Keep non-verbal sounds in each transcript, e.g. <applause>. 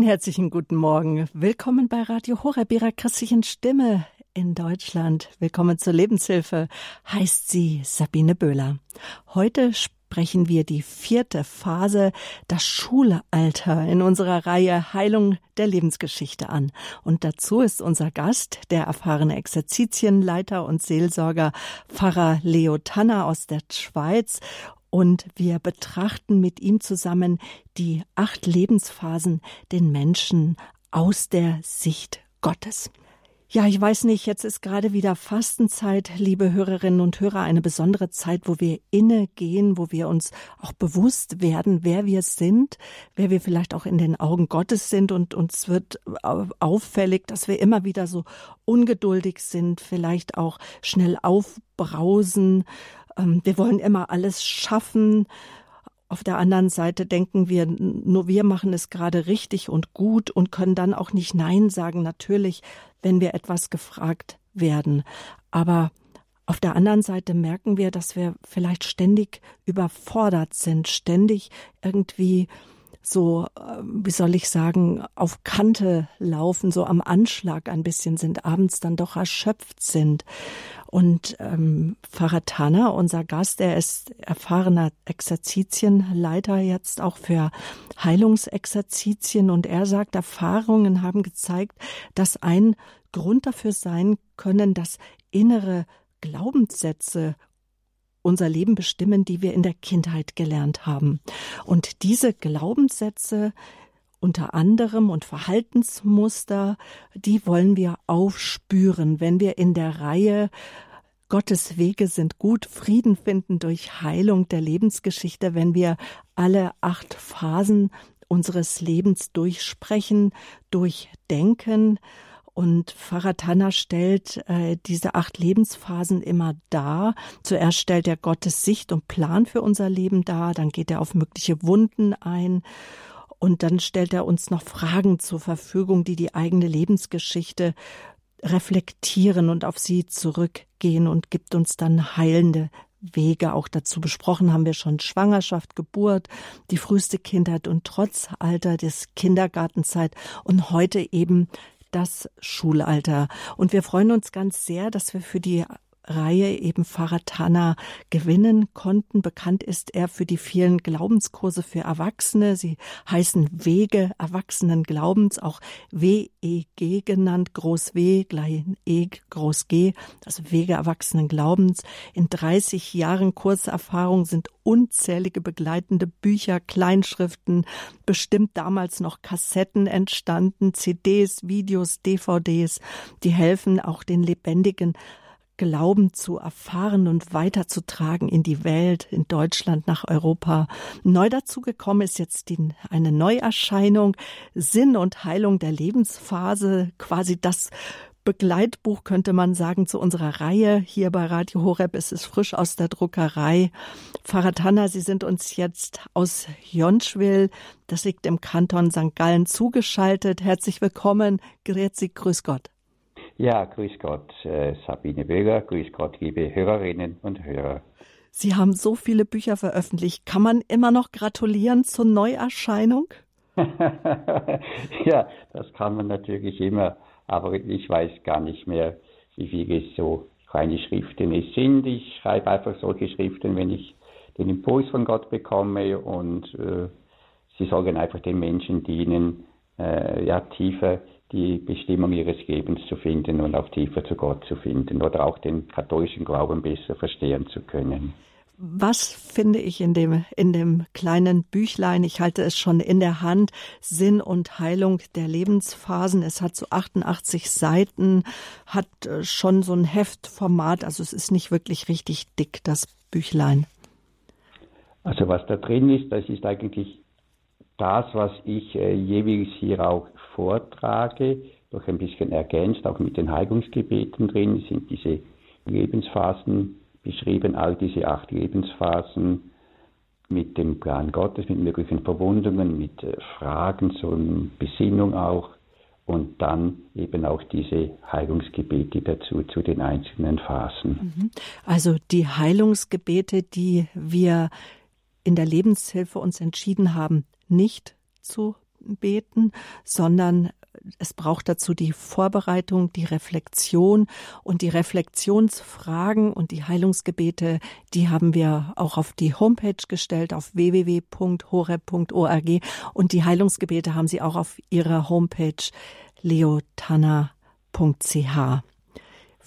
Einen herzlichen guten Morgen. Willkommen bei Radio Horeb, Ihrer christlichen Stimme in Deutschland. Willkommen zur Lebenshilfe, heißt sie Sabine Böhler. Heute sprechen wir die vierte Phase, das Schulalter in unserer Reihe Heilung der Lebensgeschichte an. Und dazu ist unser Gast, der erfahrene Exerzitienleiter und Seelsorger Pfarrer Leo Tanner aus der Schweiz und wir betrachten mit ihm zusammen die acht Lebensphasen den Menschen aus der Sicht Gottes. Ja, ich weiß nicht, jetzt ist gerade wieder Fastenzeit, liebe Hörerinnen und Hörer, eine besondere Zeit, wo wir innegehen, wo wir uns auch bewusst werden, wer wir sind, wer wir vielleicht auch in den Augen Gottes sind und uns wird auffällig, dass wir immer wieder so ungeduldig sind, vielleicht auch schnell aufbrausen wir wollen immer alles schaffen. Auf der anderen Seite denken wir, nur wir machen es gerade richtig und gut und können dann auch nicht Nein sagen, natürlich, wenn wir etwas gefragt werden. Aber auf der anderen Seite merken wir, dass wir vielleicht ständig überfordert sind, ständig irgendwie so, äh, wie soll ich sagen, auf Kante laufen, so am Anschlag ein bisschen sind, abends dann doch erschöpft sind. Und ähm, Pfarrer Tanner, unser Gast, er ist erfahrener Exerzitienleiter jetzt auch für Heilungsexerzitien und er sagt, Erfahrungen haben gezeigt, dass ein Grund dafür sein können, dass innere Glaubenssätze unser Leben bestimmen, die wir in der Kindheit gelernt haben. Und diese Glaubenssätze unter anderem und Verhaltensmuster, die wollen wir aufspüren, wenn wir in der Reihe Gottes Wege sind gut, Frieden finden durch Heilung der Lebensgeschichte, wenn wir alle acht Phasen unseres Lebens durchsprechen, durchdenken und Pfarrer Tanner stellt äh, diese acht Lebensphasen immer dar. Zuerst stellt er Gottes Sicht und Plan für unser Leben dar, dann geht er auf mögliche Wunden ein und dann stellt er uns noch Fragen zur Verfügung, die die eigene Lebensgeschichte reflektieren und auf sie zurückgehen und gibt uns dann heilende Wege auch dazu besprochen haben wir schon Schwangerschaft, Geburt, die früheste Kindheit und trotz Alter des Kindergartenzeit und heute eben das Schulalter. Und wir freuen uns ganz sehr, dass wir für die Reihe eben Pfarrer Tanner gewinnen konnten. Bekannt ist er für die vielen Glaubenskurse für Erwachsene. Sie heißen Wege Erwachsenen Glaubens, auch WEG genannt, Groß W, klein E, Groß G, also Wege Erwachsenen Glaubens. In 30 Jahren Kurserfahrung sind unzählige begleitende Bücher, Kleinschriften, bestimmt damals noch Kassetten entstanden, CDs, Videos, DVDs, die helfen auch den lebendigen Glauben zu erfahren und weiterzutragen in die Welt, in Deutschland, nach Europa. Neu dazu gekommen ist jetzt die, eine Neuerscheinung, Sinn und Heilung der Lebensphase, quasi das Begleitbuch, könnte man sagen, zu unserer Reihe hier bei Radio Horeb. Es ist frisch aus der Druckerei. Pfarrer Tanner, Sie sind uns jetzt aus Jonschwil, das liegt im Kanton St. Gallen, zugeschaltet. Herzlich willkommen. Grüezi, grüß Gott. Ja, grüß Gott, äh, Sabine Böger, grüß Gott, liebe Hörerinnen und Hörer. Sie haben so viele Bücher veröffentlicht. Kann man immer noch gratulieren zur Neuerscheinung? <laughs> ja, das kann man natürlich immer, aber ich weiß gar nicht mehr, wie viele so kleine Schriften es sind. Ich schreibe einfach solche Schriften, wenn ich den Impuls von Gott bekomme und äh, sie sollen einfach den Menschen dienen, äh, ja, tiefer die Bestimmung ihres Lebens zu finden und auch tiefer zu Gott zu finden oder auch den katholischen Glauben besser verstehen zu können. Was finde ich in dem, in dem kleinen Büchlein? Ich halte es schon in der Hand. Sinn und Heilung der Lebensphasen. Es hat so 88 Seiten, hat äh, schon so ein Heftformat. Also es ist nicht wirklich richtig dick, das Büchlein. Also was da drin ist, das ist eigentlich das, was ich äh, jeweils hier auch vortrage, noch ein bisschen ergänzt, auch mit den Heilungsgebeten drin, sind diese Lebensphasen beschrieben, all diese acht Lebensphasen mit dem Plan Gottes, mit möglichen Verwundungen, mit äh, Fragen zur Besinnung auch und dann eben auch diese Heilungsgebete dazu zu den einzelnen Phasen. Mhm. Also die Heilungsgebete, die wir in der Lebenshilfe uns entschieden haben, nicht zu beten, sondern es braucht dazu die Vorbereitung, die Reflexion. Und die Reflexionsfragen und die Heilungsgebete, die haben wir auch auf die Homepage gestellt auf www.horeb.org und die Heilungsgebete haben Sie auch auf Ihrer Homepage leotanna.ch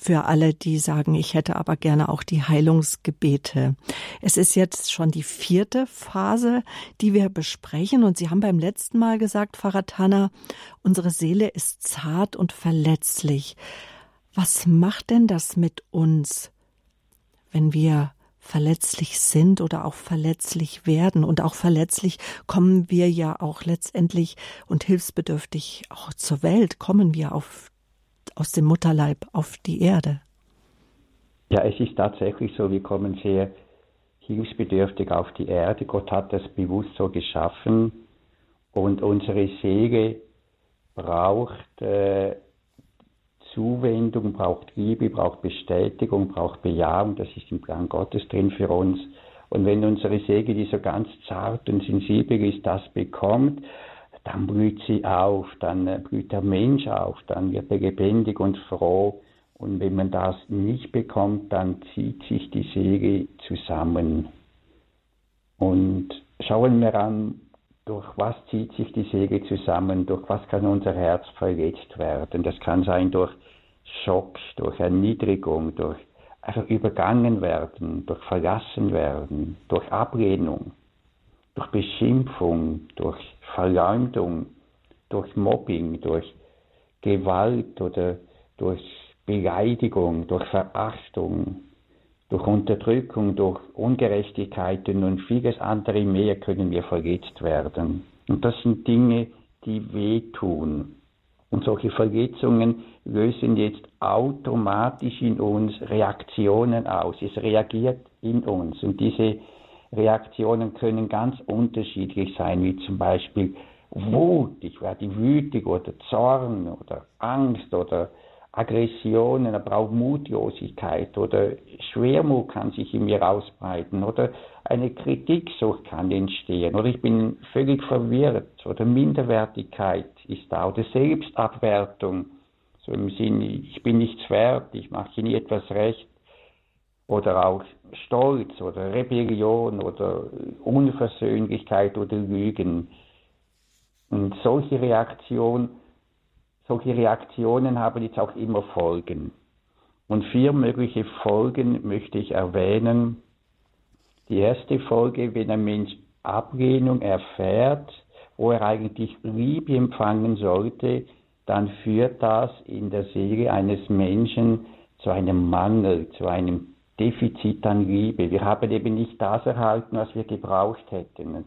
für alle, die sagen, ich hätte aber gerne auch die Heilungsgebete. Es ist jetzt schon die vierte Phase, die wir besprechen. Und Sie haben beim letzten Mal gesagt, Faratana, unsere Seele ist zart und verletzlich. Was macht denn das mit uns, wenn wir verletzlich sind oder auch verletzlich werden. Und auch verletzlich kommen wir ja auch letztendlich und hilfsbedürftig auch zur Welt, kommen wir auf aus dem Mutterleib auf die Erde. Ja, es ist tatsächlich so, wir kommen sehr hilfsbedürftig auf die Erde. Gott hat das bewusst so geschaffen und unsere Seele braucht äh, Zuwendung, braucht Liebe, braucht Bestätigung, braucht Bejahung. Das ist im Plan Gottes drin für uns. Und wenn unsere Seele, die so ganz zart und sensibel ist, das bekommt, dann blüht sie auf, dann äh, blüht der Mensch auf, dann wird er lebendig und froh. Und wenn man das nicht bekommt, dann zieht sich die Seele zusammen. Und schauen wir an, durch was zieht sich die Seele zusammen, durch was kann unser Herz verletzt werden. Das kann sein durch Schock, durch Erniedrigung, durch einfach übergangen werden, durch verlassen werden, durch Ablehnung durch Beschimpfung, durch Verleumdung, durch Mobbing, durch Gewalt oder durch Beleidigung, durch Verachtung, durch Unterdrückung, durch Ungerechtigkeiten und vieles andere mehr können wir verletzt werden. Und das sind Dinge, die wehtun. Und solche Verletzungen lösen jetzt automatisch in uns Reaktionen aus. Es reagiert in uns. Und diese Reaktionen können ganz unterschiedlich sein, wie zum Beispiel Wut, ich werde wütig oder Zorn oder Angst oder Aggressionen, aber auch Mutlosigkeit oder Schwermut kann sich in mir ausbreiten oder eine Kritiksucht kann entstehen oder ich bin völlig verwirrt oder Minderwertigkeit ist da oder Selbstabwertung, so im Sinne, ich bin nichts wert, ich mache nie etwas recht. Oder auch Stolz oder Rebellion oder Unversöhnlichkeit oder Lügen. Und solche Reaktionen, solche Reaktionen haben jetzt auch immer Folgen. Und vier mögliche Folgen möchte ich erwähnen. Die erste Folge, wenn ein Mensch Ablehnung erfährt, wo er eigentlich Liebe empfangen sollte, dann führt das in der Seele eines Menschen zu einem Mangel, zu einem Defizit an Liebe. Wir haben eben nicht das erhalten, was wir gebraucht hätten.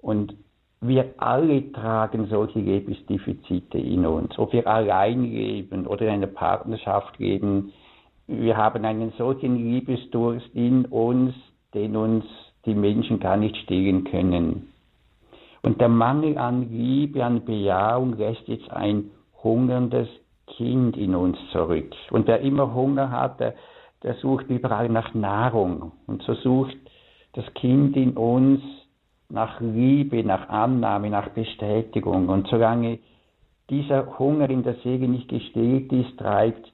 Und wir alle tragen solche Lebensdefizite in uns. Ob wir allein leben oder in einer Partnerschaft leben, wir haben einen solchen Liebesdurst in uns, den uns die Menschen gar nicht stillen können. Und der Mangel an Liebe, an Bejahung lässt jetzt ein hungerndes Kind in uns zurück. Und wer immer Hunger hat, der der sucht überall nach Nahrung. Und so sucht das Kind in uns nach Liebe, nach Annahme, nach Bestätigung. Und solange dieser Hunger in der Seele nicht gestillt ist, treibt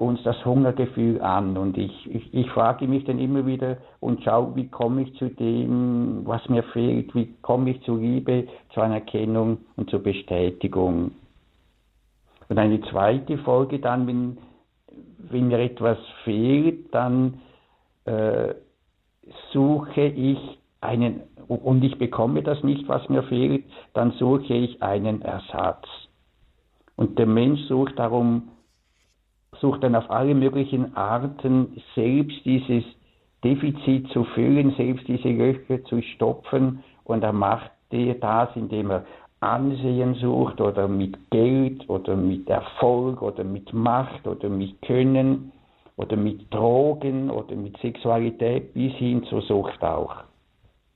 uns das Hungergefühl an. Und ich, ich, ich frage mich dann immer wieder und schaue, wie komme ich zu dem, was mir fehlt, wie komme ich zu Liebe, zur Anerkennung und zur Bestätigung. Und eine zweite Folge dann, wenn wenn mir etwas fehlt, dann äh, suche ich einen, und ich bekomme das nicht, was mir fehlt, dann suche ich einen Ersatz. Und der Mensch sucht darum, sucht dann auf alle möglichen Arten, selbst dieses Defizit zu füllen, selbst diese Löcher zu stopfen, und er macht das, indem er Ansehen sucht oder mit Geld oder mit Erfolg oder mit Macht oder mit Können oder mit Drogen oder mit Sexualität bis hin zur Sucht auch.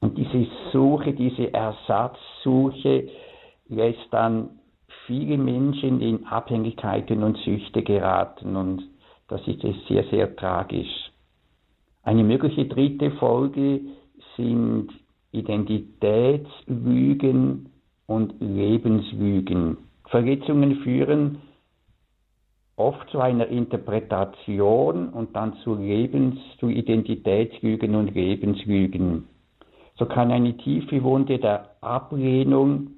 Und diese Suche, diese Ersatzsuche lässt dann viele Menschen in Abhängigkeiten und Süchte geraten und das ist sehr, sehr tragisch. Eine mögliche dritte Folge sind Identitätslügen, und Lebenslügen. Verletzungen führen oft zu einer Interpretation und dann zu Lebens, zu Identitätslügen und Lebenslügen. So kann eine tiefe Wunde der Ablehnung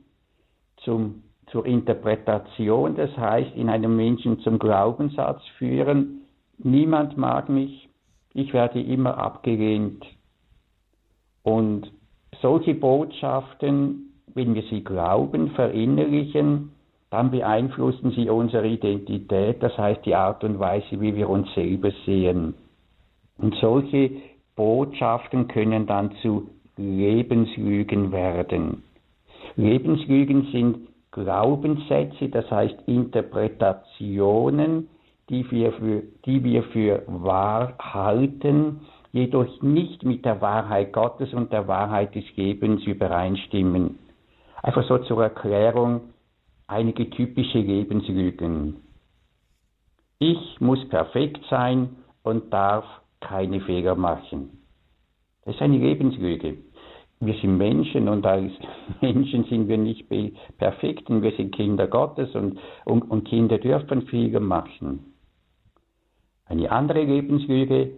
zum, zur Interpretation, das heißt in einem Menschen zum Glaubenssatz führen, niemand mag mich, ich werde immer abgelehnt. Und solche Botschaften, wenn wir sie glauben, verinnerlichen, dann beeinflussen sie unsere Identität, das heißt die Art und Weise, wie wir uns selber sehen. Und solche Botschaften können dann zu Lebenslügen werden. Lebenslügen sind Glaubenssätze, das heißt Interpretationen, die wir für, die wir für wahr halten, jedoch nicht mit der Wahrheit Gottes und der Wahrheit des Lebens übereinstimmen. Einfach so zur Erklärung einige typische Lebenslügen. Ich muss perfekt sein und darf keine Fehler machen. Das ist eine Lebenslüge. Wir sind Menschen und als <laughs> Menschen sind wir nicht perfekt und wir sind Kinder Gottes und, und, und Kinder dürfen Fehler machen. Eine andere Lebenslüge,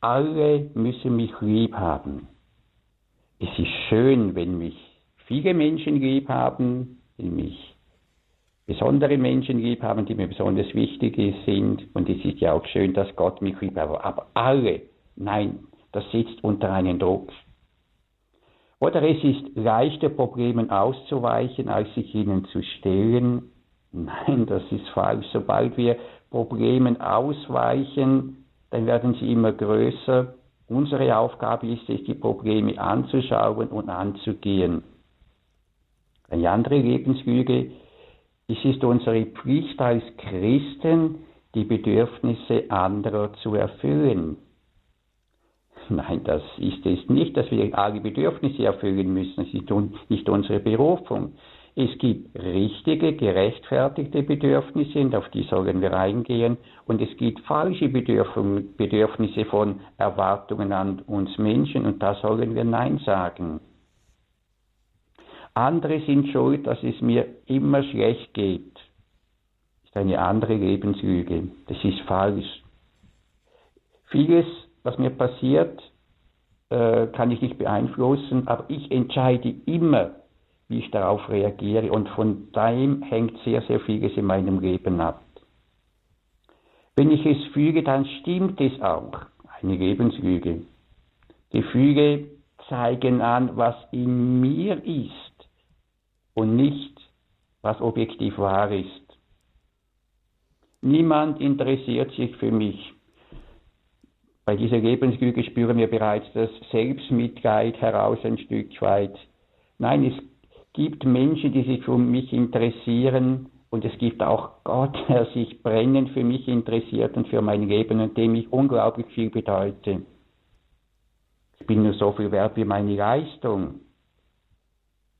alle müssen mich lieb haben. Es ist schön, wenn mich viele Menschen lieb haben, wenn mich besondere Menschen lieb haben, die mir besonders wichtig sind. Und es ist ja auch schön, dass Gott mich lieb hat. Aber alle, nein, das sitzt unter einem Druck. Oder es ist leichter, Problemen auszuweichen, als sich ihnen zu stellen. Nein, das ist falsch. Sobald wir Problemen ausweichen, dann werden sie immer größer. Unsere Aufgabe ist es, die Probleme anzuschauen und anzugehen. Eine andere Lebenslüge es ist unsere Pflicht als Christen, die Bedürfnisse anderer zu erfüllen. Nein, das ist es nicht, dass wir alle Bedürfnisse erfüllen müssen. Es ist nicht unsere Berufung. Es gibt richtige, gerechtfertigte Bedürfnisse und auf die sollen wir eingehen. Und es gibt falsche Bedürfnisse von Erwartungen an uns Menschen und da sollen wir Nein sagen. Andere sind schuld, dass es mir immer schlecht geht. Das ist eine andere Lebenslüge. Das ist falsch. Vieles, was mir passiert, äh, kann ich nicht beeinflussen, aber ich entscheide immer, wie ich darauf reagiere und von dem hängt sehr, sehr vieles in meinem Leben ab. Wenn ich es füge, dann stimmt es auch. Eine Lebenslüge. Gefühle zeigen an, was in mir ist und nicht, was objektiv wahr ist. Niemand interessiert sich für mich. Bei dieser Lebenslüge spüren wir bereits das Selbstmitleid heraus ein Stück weit. Nein, es gibt Menschen, die sich für mich interessieren und es gibt auch Gott, <laughs> der sich brennend für mich interessiert und für mein Leben und dem ich unglaublich viel bedeute. Ich bin nur so viel wert wie meine Leistung.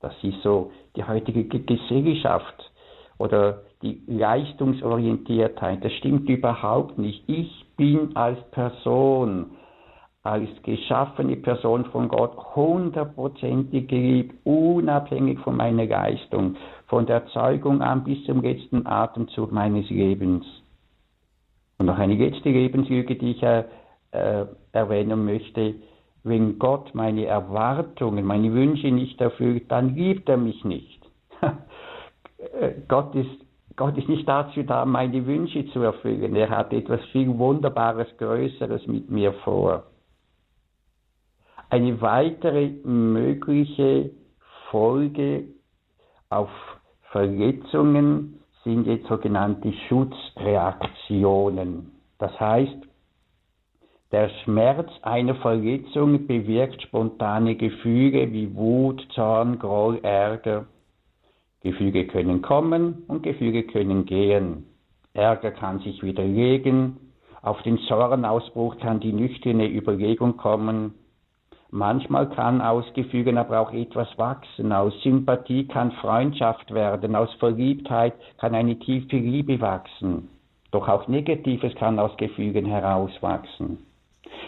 Das ist so die heutige Gesellschaft oder die Leistungsorientiertheit. Das stimmt überhaupt nicht. Ich bin als Person, als geschaffene Person von Gott hundertprozentig geliebt, unabhängig von meiner Leistung, von der Zeugung an bis zum letzten Atemzug meines Lebens. Und noch eine letzte Lebenslüge, die ich äh, erwähnen möchte wenn Gott meine Erwartungen, meine Wünsche nicht erfüllt, dann liebt er mich nicht. <laughs> Gott ist, Gott ist nicht dazu da, meine Wünsche zu erfüllen. Er hat etwas viel Wunderbares, Größeres mit mir vor. Eine weitere mögliche Folge auf Verletzungen sind jetzt sogenannte Schutzreaktionen. Das heißt, der Schmerz einer Verletzung bewirkt spontane Gefühle wie Wut, Zorn, Groll, Ärger. Gefühle können kommen und Gefühle können gehen. Ärger kann sich widerlegen. Auf den Zornausbruch kann die nüchterne Überlegung kommen. Manchmal kann aus Gefühlen aber auch etwas wachsen. Aus Sympathie kann Freundschaft werden. Aus Verliebtheit kann eine tiefe Liebe wachsen. Doch auch Negatives kann aus Gefügen herauswachsen.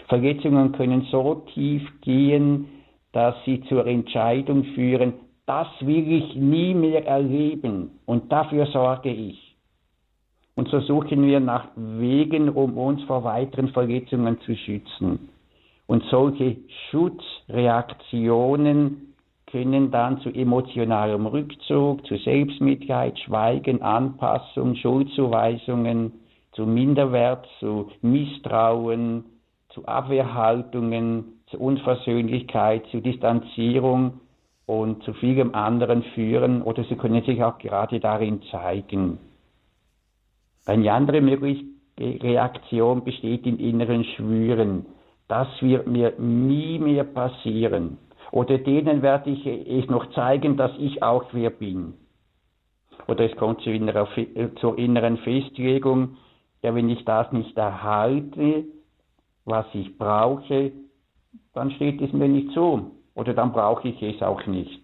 Verletzungen können so tief gehen, dass sie zur Entscheidung führen, das will ich nie mehr erleben und dafür sorge ich. Und so suchen wir nach Wegen, um uns vor weiteren Verletzungen zu schützen. Und solche Schutzreaktionen können dann zu emotionalem Rückzug, zu Selbstmitleid, Schweigen, Anpassung, Schuldzuweisungen, zu Minderwert, zu Misstrauen, zu Abwehrhaltungen, zu Unversöhnlichkeit, zu Distanzierung und zu vielem anderen führen oder sie können sich auch gerade darin zeigen. Eine andere mögliche Reaktion besteht in inneren Schwüren. Das wird mir nie mehr passieren. Oder denen werde ich es noch zeigen, dass ich auch wer bin. Oder es kommt zur, innerer, zur inneren Festlegung, ja, wenn ich das nicht erhalte, was ich brauche, dann steht es mir nicht zu. Oder dann brauche ich es auch nicht.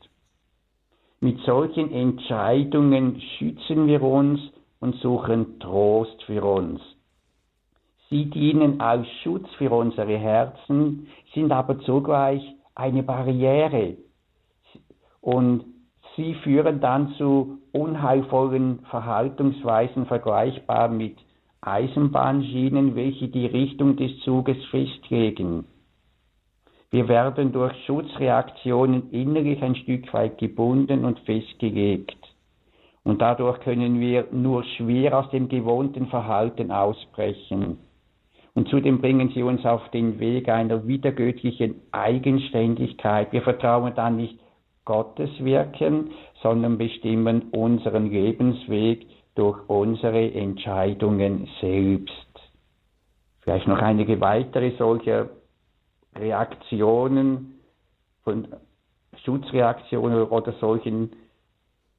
Mit solchen Entscheidungen schützen wir uns und suchen Trost für uns. Sie dienen als Schutz für unsere Herzen, sind aber zugleich eine Barriere. Und sie führen dann zu unheilvollen Verhaltensweisen vergleichbar mit Eisenbahnschienen, welche die Richtung des Zuges festlegen. Wir werden durch Schutzreaktionen innerlich ein Stück weit gebunden und festgelegt. Und dadurch können wir nur schwer aus dem gewohnten Verhalten ausbrechen. Und zudem bringen sie uns auf den Weg einer wiedergöttlichen Eigenständigkeit. Wir vertrauen dann nicht Gottes Wirken, sondern bestimmen unseren Lebensweg durch unsere Entscheidungen selbst. Vielleicht noch einige weitere solcher Reaktionen, von Schutzreaktionen oder solchen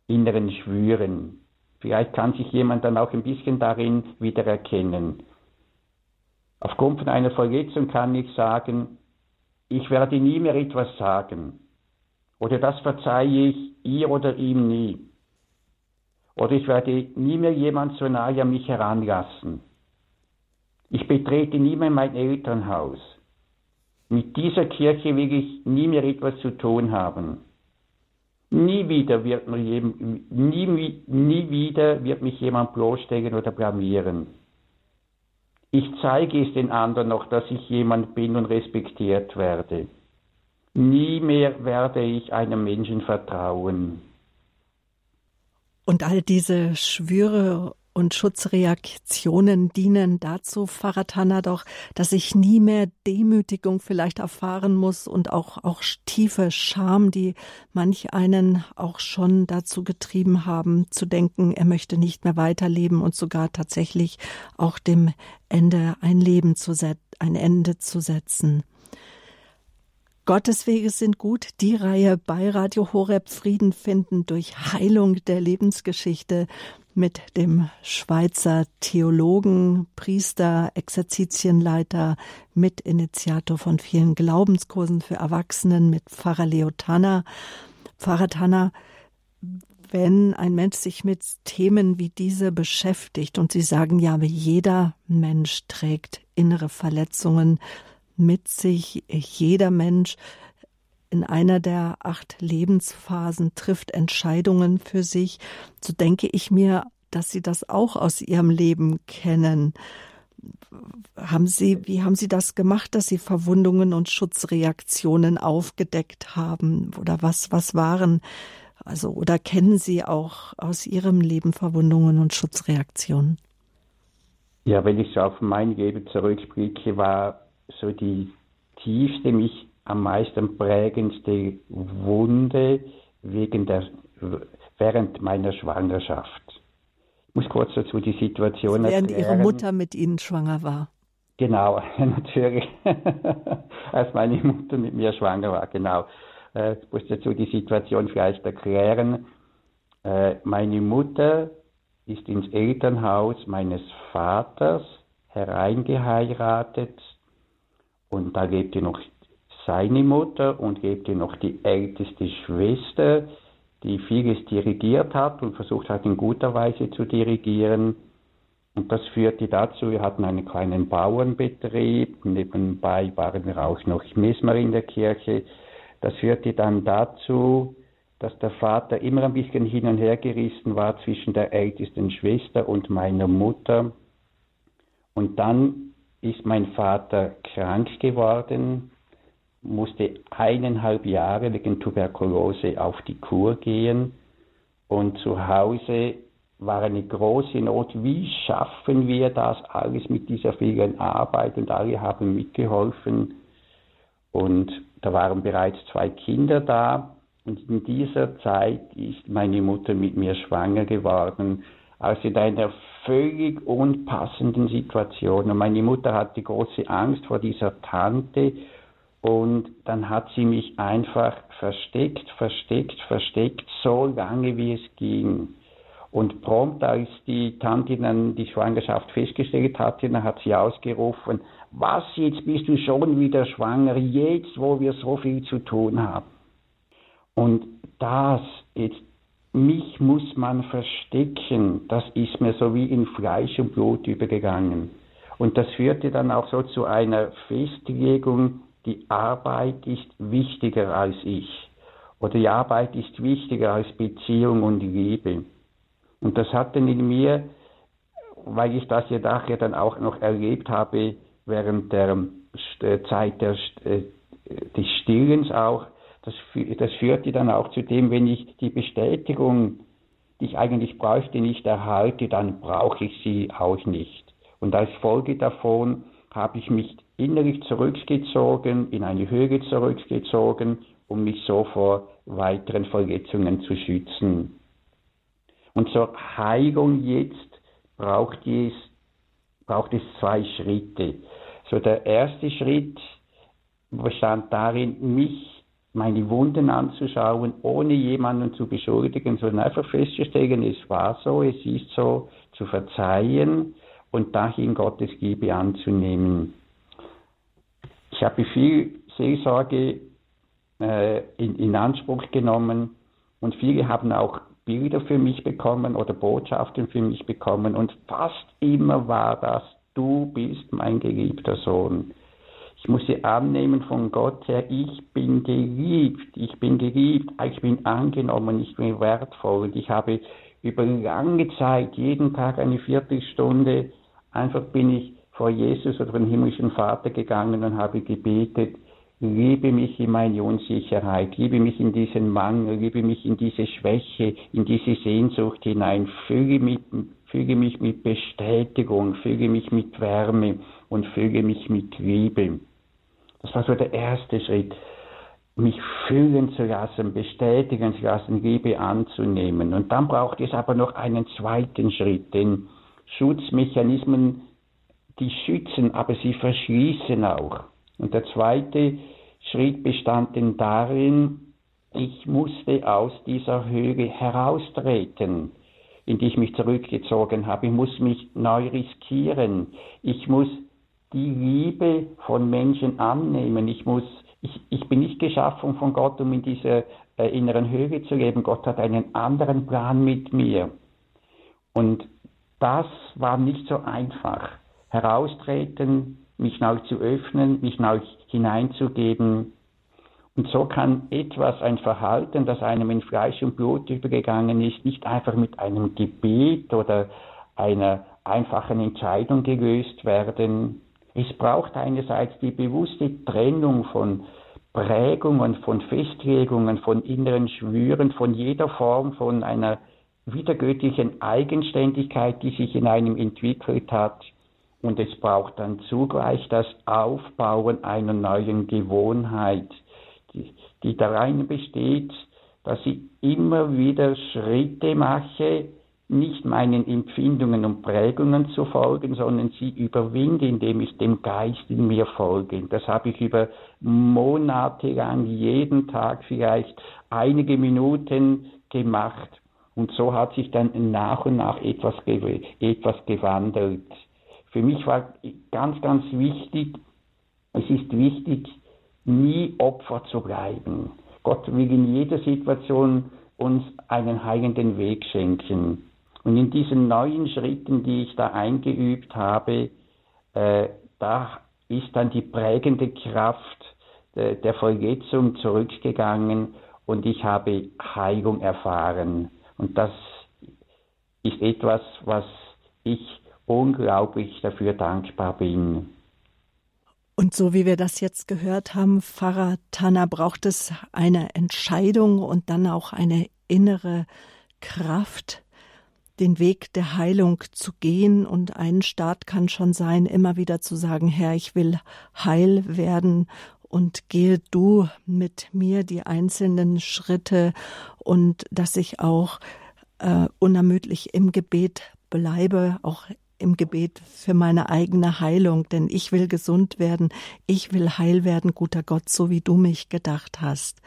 inneren Schwüren. Vielleicht kann sich jemand dann auch ein bisschen darin wiedererkennen. Aufgrund von einer Verletzung kann ich sagen, ich werde nie mehr etwas sagen. Oder das verzeihe ich ihr oder ihm nie. Oder ich werde nie mehr jemand so nahe an mich heranlassen. Ich betrete nie mehr mein Elternhaus. Mit dieser Kirche will ich nie mehr etwas zu tun haben. Nie wieder wird, mir jedem, nie, nie wieder wird mich jemand bloßstellen oder blamieren. Ich zeige es den anderen noch, dass ich jemand bin und respektiert werde. Nie mehr werde ich einem Menschen vertrauen. Und all diese Schwüre und Schutzreaktionen dienen dazu, Faratana doch, dass ich nie mehr Demütigung vielleicht erfahren muss und auch, auch tiefe Scham, die manch einen auch schon dazu getrieben haben, zu denken, er möchte nicht mehr weiterleben und sogar tatsächlich auch dem Ende ein Leben zu setzen, ein Ende zu setzen. Gottes Wege sind gut. Die Reihe bei Radio Horeb Frieden finden durch Heilung der Lebensgeschichte mit dem Schweizer Theologen, Priester, Exerzitienleiter, Mitinitiator von vielen Glaubenskursen für Erwachsenen mit Pfarrer Leo Tanner. Pfarrer Tanner, wenn ein Mensch sich mit Themen wie diese beschäftigt und Sie sagen ja, jeder Mensch trägt innere Verletzungen mit sich, jeder Mensch in einer der acht Lebensphasen trifft Entscheidungen für sich, so denke ich mir, dass Sie das auch aus Ihrem Leben kennen. Haben Sie, wie haben Sie das gemacht, dass Sie Verwundungen und Schutzreaktionen aufgedeckt haben? Oder was, was waren, also, oder kennen Sie auch aus Ihrem Leben Verwundungen und Schutzreaktionen? Ja, wenn ich so auf mein Leben zurückblicke, war so die tiefste, mich am meisten prägendste Wunde wegen der, während meiner Schwangerschaft. Ich muss kurz dazu die Situation Während erklären. Ihre Mutter mit Ihnen schwanger war. Genau, <laughs> natürlich. Als meine Mutter mit mir schwanger war, genau. Äh, ich muss dazu die Situation vielleicht erklären. Äh, meine Mutter ist ins Elternhaus meines Vaters hereingeheiratet und da lebte noch seine Mutter und lebte noch die älteste Schwester, die vieles dirigiert hat und versucht hat, in guter Weise zu dirigieren. Und das führte dazu, wir hatten einen kleinen Bauernbetrieb, nebenbei waren wir auch noch Mesmer in der Kirche. Das führte dann dazu, dass der Vater immer ein bisschen hin und her gerissen war zwischen der ältesten Schwester und meiner Mutter. Und dann ist mein Vater krank geworden, musste eineinhalb Jahre wegen Tuberkulose auf die Kur gehen und zu Hause war eine große Not. Wie schaffen wir das alles mit dieser vielen Arbeit? Und alle haben mitgeholfen. Und da waren bereits zwei Kinder da. Und in dieser Zeit ist meine Mutter mit mir schwanger geworden. Also in einer völlig unpassenden Situation. Und meine Mutter hatte große Angst vor dieser Tante. Und dann hat sie mich einfach versteckt, versteckt, versteckt, so lange wie es ging. Und prompt, als die Tante dann die Schwangerschaft festgestellt hatte, dann hat sie ausgerufen, was, jetzt bist du schon wieder schwanger, jetzt, wo wir so viel zu tun haben. Und das, jetzt, mich muss man verstecken, das ist mir so wie in Fleisch und Blut übergegangen. Und das führte dann auch so zu einer Festlegung, die Arbeit ist wichtiger als ich. Oder die Arbeit ist wichtiger als Beziehung und Liebe. Und das hat dann in mir, weil ich das ja nachher dann auch noch erlebt habe, während der äh, Zeit der, äh, des Stillens auch, das, das führte dann auch zu dem, wenn ich die Bestätigung, die ich eigentlich bräuchte, nicht erhalte, dann brauche ich sie auch nicht. Und als Folge davon habe ich mich innerlich zurückgezogen, in eine Höhe zurückgezogen, um mich so vor weiteren Verletzungen zu schützen. Und zur Heilung jetzt braucht es, braucht es zwei Schritte. So der erste Schritt bestand darin, mich, meine Wunden anzuschauen, ohne jemanden zu beschuldigen, sondern einfach festzustellen, es war so, es ist so, zu verzeihen und dahin Gottes Liebe anzunehmen. Ich habe viel Seelsorge äh, in, in Anspruch genommen und viele haben auch Bilder für mich bekommen oder Botschaften für mich bekommen und fast immer war das, du bist mein geliebter Sohn. Ich muss sie annehmen von Gott her, ich bin geliebt, ich bin geliebt, ich bin angenommen, ich bin wertvoll. Und ich habe über lange Zeit, jeden Tag eine Viertelstunde, einfach bin ich vor Jesus oder den himmlischen Vater gegangen und habe gebetet, liebe mich in meine Unsicherheit, liebe mich in diesen Mangel, liebe mich in diese Schwäche, in diese Sehnsucht hinein, füge mich, füge mich mit Bestätigung, füge mich mit Wärme und füge mich mit Liebe. Das war so der erste Schritt, mich fühlen zu lassen, bestätigen zu lassen, Liebe anzunehmen. Und dann braucht es aber noch einen zweiten Schritt, den Schutzmechanismen, die schützen, aber sie verschließen auch. Und der zweite Schritt bestand denn darin, ich musste aus dieser Höhe heraustreten, in die ich mich zurückgezogen habe. Ich muss mich neu riskieren. Ich muss die Liebe von Menschen annehmen. Ich muss, ich, ich bin nicht geschaffen von Gott, um in dieser äh, inneren Höhe zu leben. Gott hat einen anderen Plan mit mir. Und das war nicht so einfach. Heraustreten, mich neu zu öffnen, mich neu hineinzugeben. Und so kann etwas, ein Verhalten, das einem in Fleisch und Blut übergegangen ist, nicht einfach mit einem Gebet oder einer einfachen Entscheidung gelöst werden. Es braucht einerseits die bewusste Trennung von Prägungen, von Festlegungen, von inneren Schwüren, von jeder Form von einer wiedergöttlichen Eigenständigkeit, die sich in einem entwickelt hat und es braucht dann zugleich das Aufbauen einer neuen Gewohnheit, die, darin besteht, dass ich immer wieder Schritte mache, nicht meinen Empfindungen und Prägungen zu folgen, sondern sie überwinde, indem ich dem Geist in mir folge. Das habe ich über Monate lang jeden Tag vielleicht einige Minuten gemacht. Und so hat sich dann nach und nach etwas, etwas gewandelt. Für mich war ganz, ganz wichtig, es ist wichtig, nie Opfer zu bleiben. Gott will in jeder Situation uns einen heilenden Weg schenken. Und in diesen neuen Schritten, die ich da eingeübt habe, äh, da ist dann die prägende Kraft äh, der Verletzung zurückgegangen und ich habe Heilung erfahren. Und das ist etwas, was ich unglaublich dafür dankbar bin. Und so wie wir das jetzt gehört haben, Pfarrer Tanner, braucht es eine Entscheidung und dann auch eine innere Kraft, den Weg der Heilung zu gehen. Und ein Start kann schon sein, immer wieder zu sagen, Herr, ich will heil werden und gehe du mit mir die einzelnen Schritte und dass ich auch äh, unermüdlich im Gebet bleibe, auch im Gebet für meine eigene Heilung, denn ich will gesund werden, ich will heil werden, guter Gott, so wie du mich gedacht hast.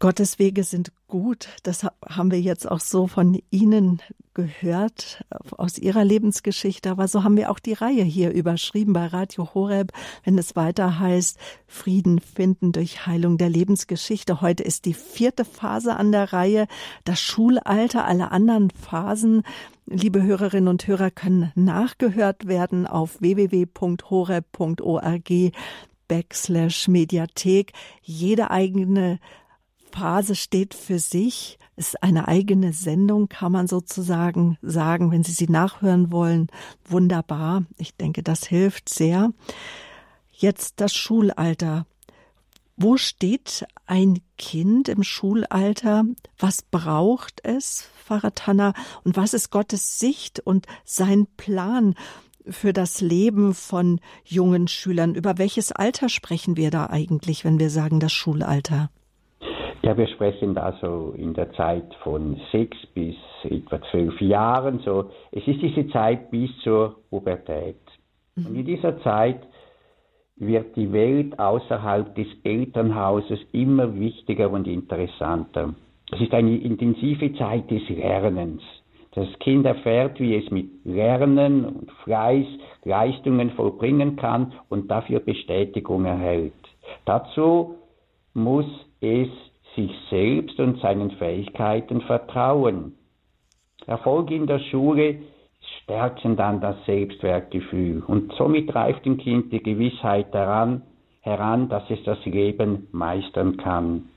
Gottes Wege sind gut. Das haben wir jetzt auch so von Ihnen gehört aus Ihrer Lebensgeschichte. Aber so haben wir auch die Reihe hier überschrieben bei Radio Horeb, wenn es weiter heißt, Frieden finden durch Heilung der Lebensgeschichte. Heute ist die vierte Phase an der Reihe, das Schulalter. Alle anderen Phasen, liebe Hörerinnen und Hörer, können nachgehört werden auf www.horeb.org backslash Mediathek. Jede eigene Phase steht für sich, ist eine eigene Sendung, kann man sozusagen sagen, wenn Sie sie nachhören wollen. Wunderbar. Ich denke, das hilft sehr. Jetzt das Schulalter. Wo steht ein Kind im Schulalter? Was braucht es, Pfarrer Tanner? Und was ist Gottes Sicht und sein Plan für das Leben von jungen Schülern? Über welches Alter sprechen wir da eigentlich, wenn wir sagen das Schulalter? Ja, wir sprechen da so in der Zeit von sechs bis etwa zwölf Jahren. So, es ist diese Zeit bis zur Pubertät. Und in dieser Zeit wird die Welt außerhalb des Elternhauses immer wichtiger und interessanter. Es ist eine intensive Zeit des Lernens. Das Kind erfährt, wie es mit Lernen und Fleiß Leistungen vollbringen kann und dafür Bestätigung erhält. Dazu muss es sich selbst und seinen Fähigkeiten vertrauen. Erfolg in der Schule stärken dann das Selbstwertgefühl und somit reift im Kind die Gewissheit daran heran, dass es das Leben meistern kann.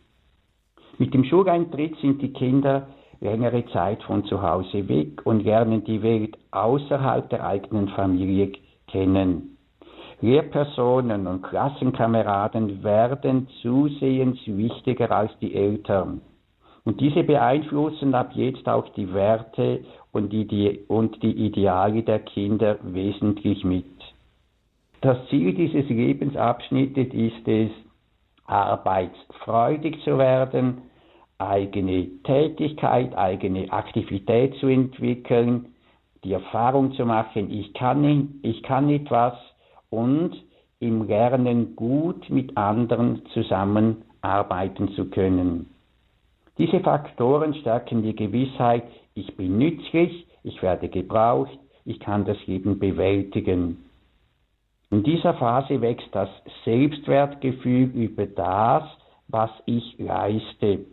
Mit dem Schuleintritt sind die Kinder längere Zeit von zu Hause weg und lernen die Welt außerhalb der eigenen Familie kennen. Lehrpersonen und Klassenkameraden werden zusehends wichtiger als die Eltern. Und diese beeinflussen ab jetzt auch die Werte und die, und die Ideale der Kinder wesentlich mit. Das Ziel dieses Lebensabschnittes ist es, arbeitsfreudig zu werden, eigene Tätigkeit, eigene Aktivität zu entwickeln, die Erfahrung zu machen, ich kann, ich kann etwas, und im Lernen gut mit anderen zusammenarbeiten zu können. Diese Faktoren stärken die Gewissheit, ich bin nützlich, ich werde gebraucht, ich kann das Leben bewältigen. In dieser Phase wächst das Selbstwertgefühl über das, was ich leiste.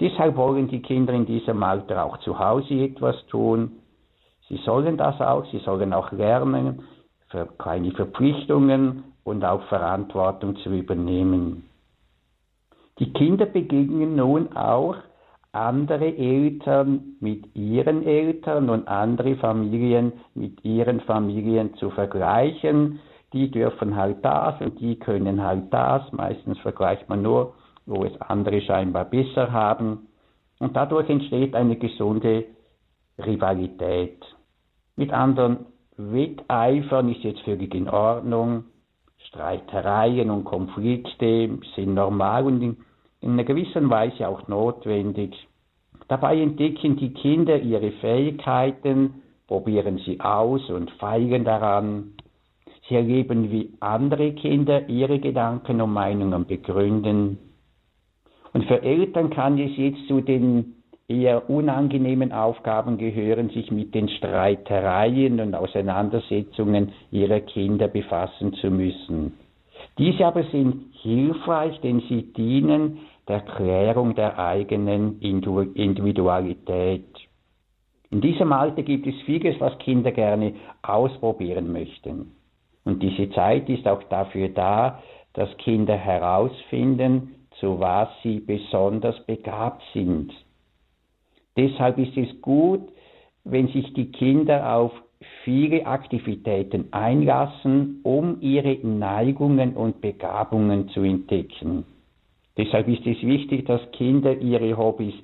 Deshalb wollen die Kinder in diesem Alter auch zu Hause etwas tun. Sie sollen das auch, sie sollen auch lernen, keine Verpflichtungen und auch Verantwortung zu übernehmen. Die Kinder begegnen nun auch andere Eltern mit ihren Eltern und andere Familien mit ihren Familien zu vergleichen. Die dürfen halt das und die können halt das. Meistens vergleicht man nur, wo es andere scheinbar besser haben. Und dadurch entsteht eine gesunde Rivalität. Mit anderen Wetteifern ist jetzt völlig in Ordnung. Streitereien und Konflikte sind normal und in, in einer gewissen Weise auch notwendig. Dabei entdecken die Kinder ihre Fähigkeiten, probieren sie aus und feilen daran. Sie erleben, wie andere Kinder ihre Gedanken und Meinungen begründen. Und für Eltern kann es jetzt zu den eher unangenehmen Aufgaben gehören, sich mit den Streitereien und Auseinandersetzungen ihrer Kinder befassen zu müssen. Diese aber sind hilfreich, denn sie dienen der Klärung der eigenen Individualität. In diesem Alter gibt es vieles, was Kinder gerne ausprobieren möchten. Und diese Zeit ist auch dafür da, dass Kinder herausfinden, zu was sie besonders begabt sind. Deshalb ist es gut, wenn sich die Kinder auf viele Aktivitäten einlassen, um ihre Neigungen und Begabungen zu entdecken. Deshalb ist es wichtig, dass Kinder ihre Hobbys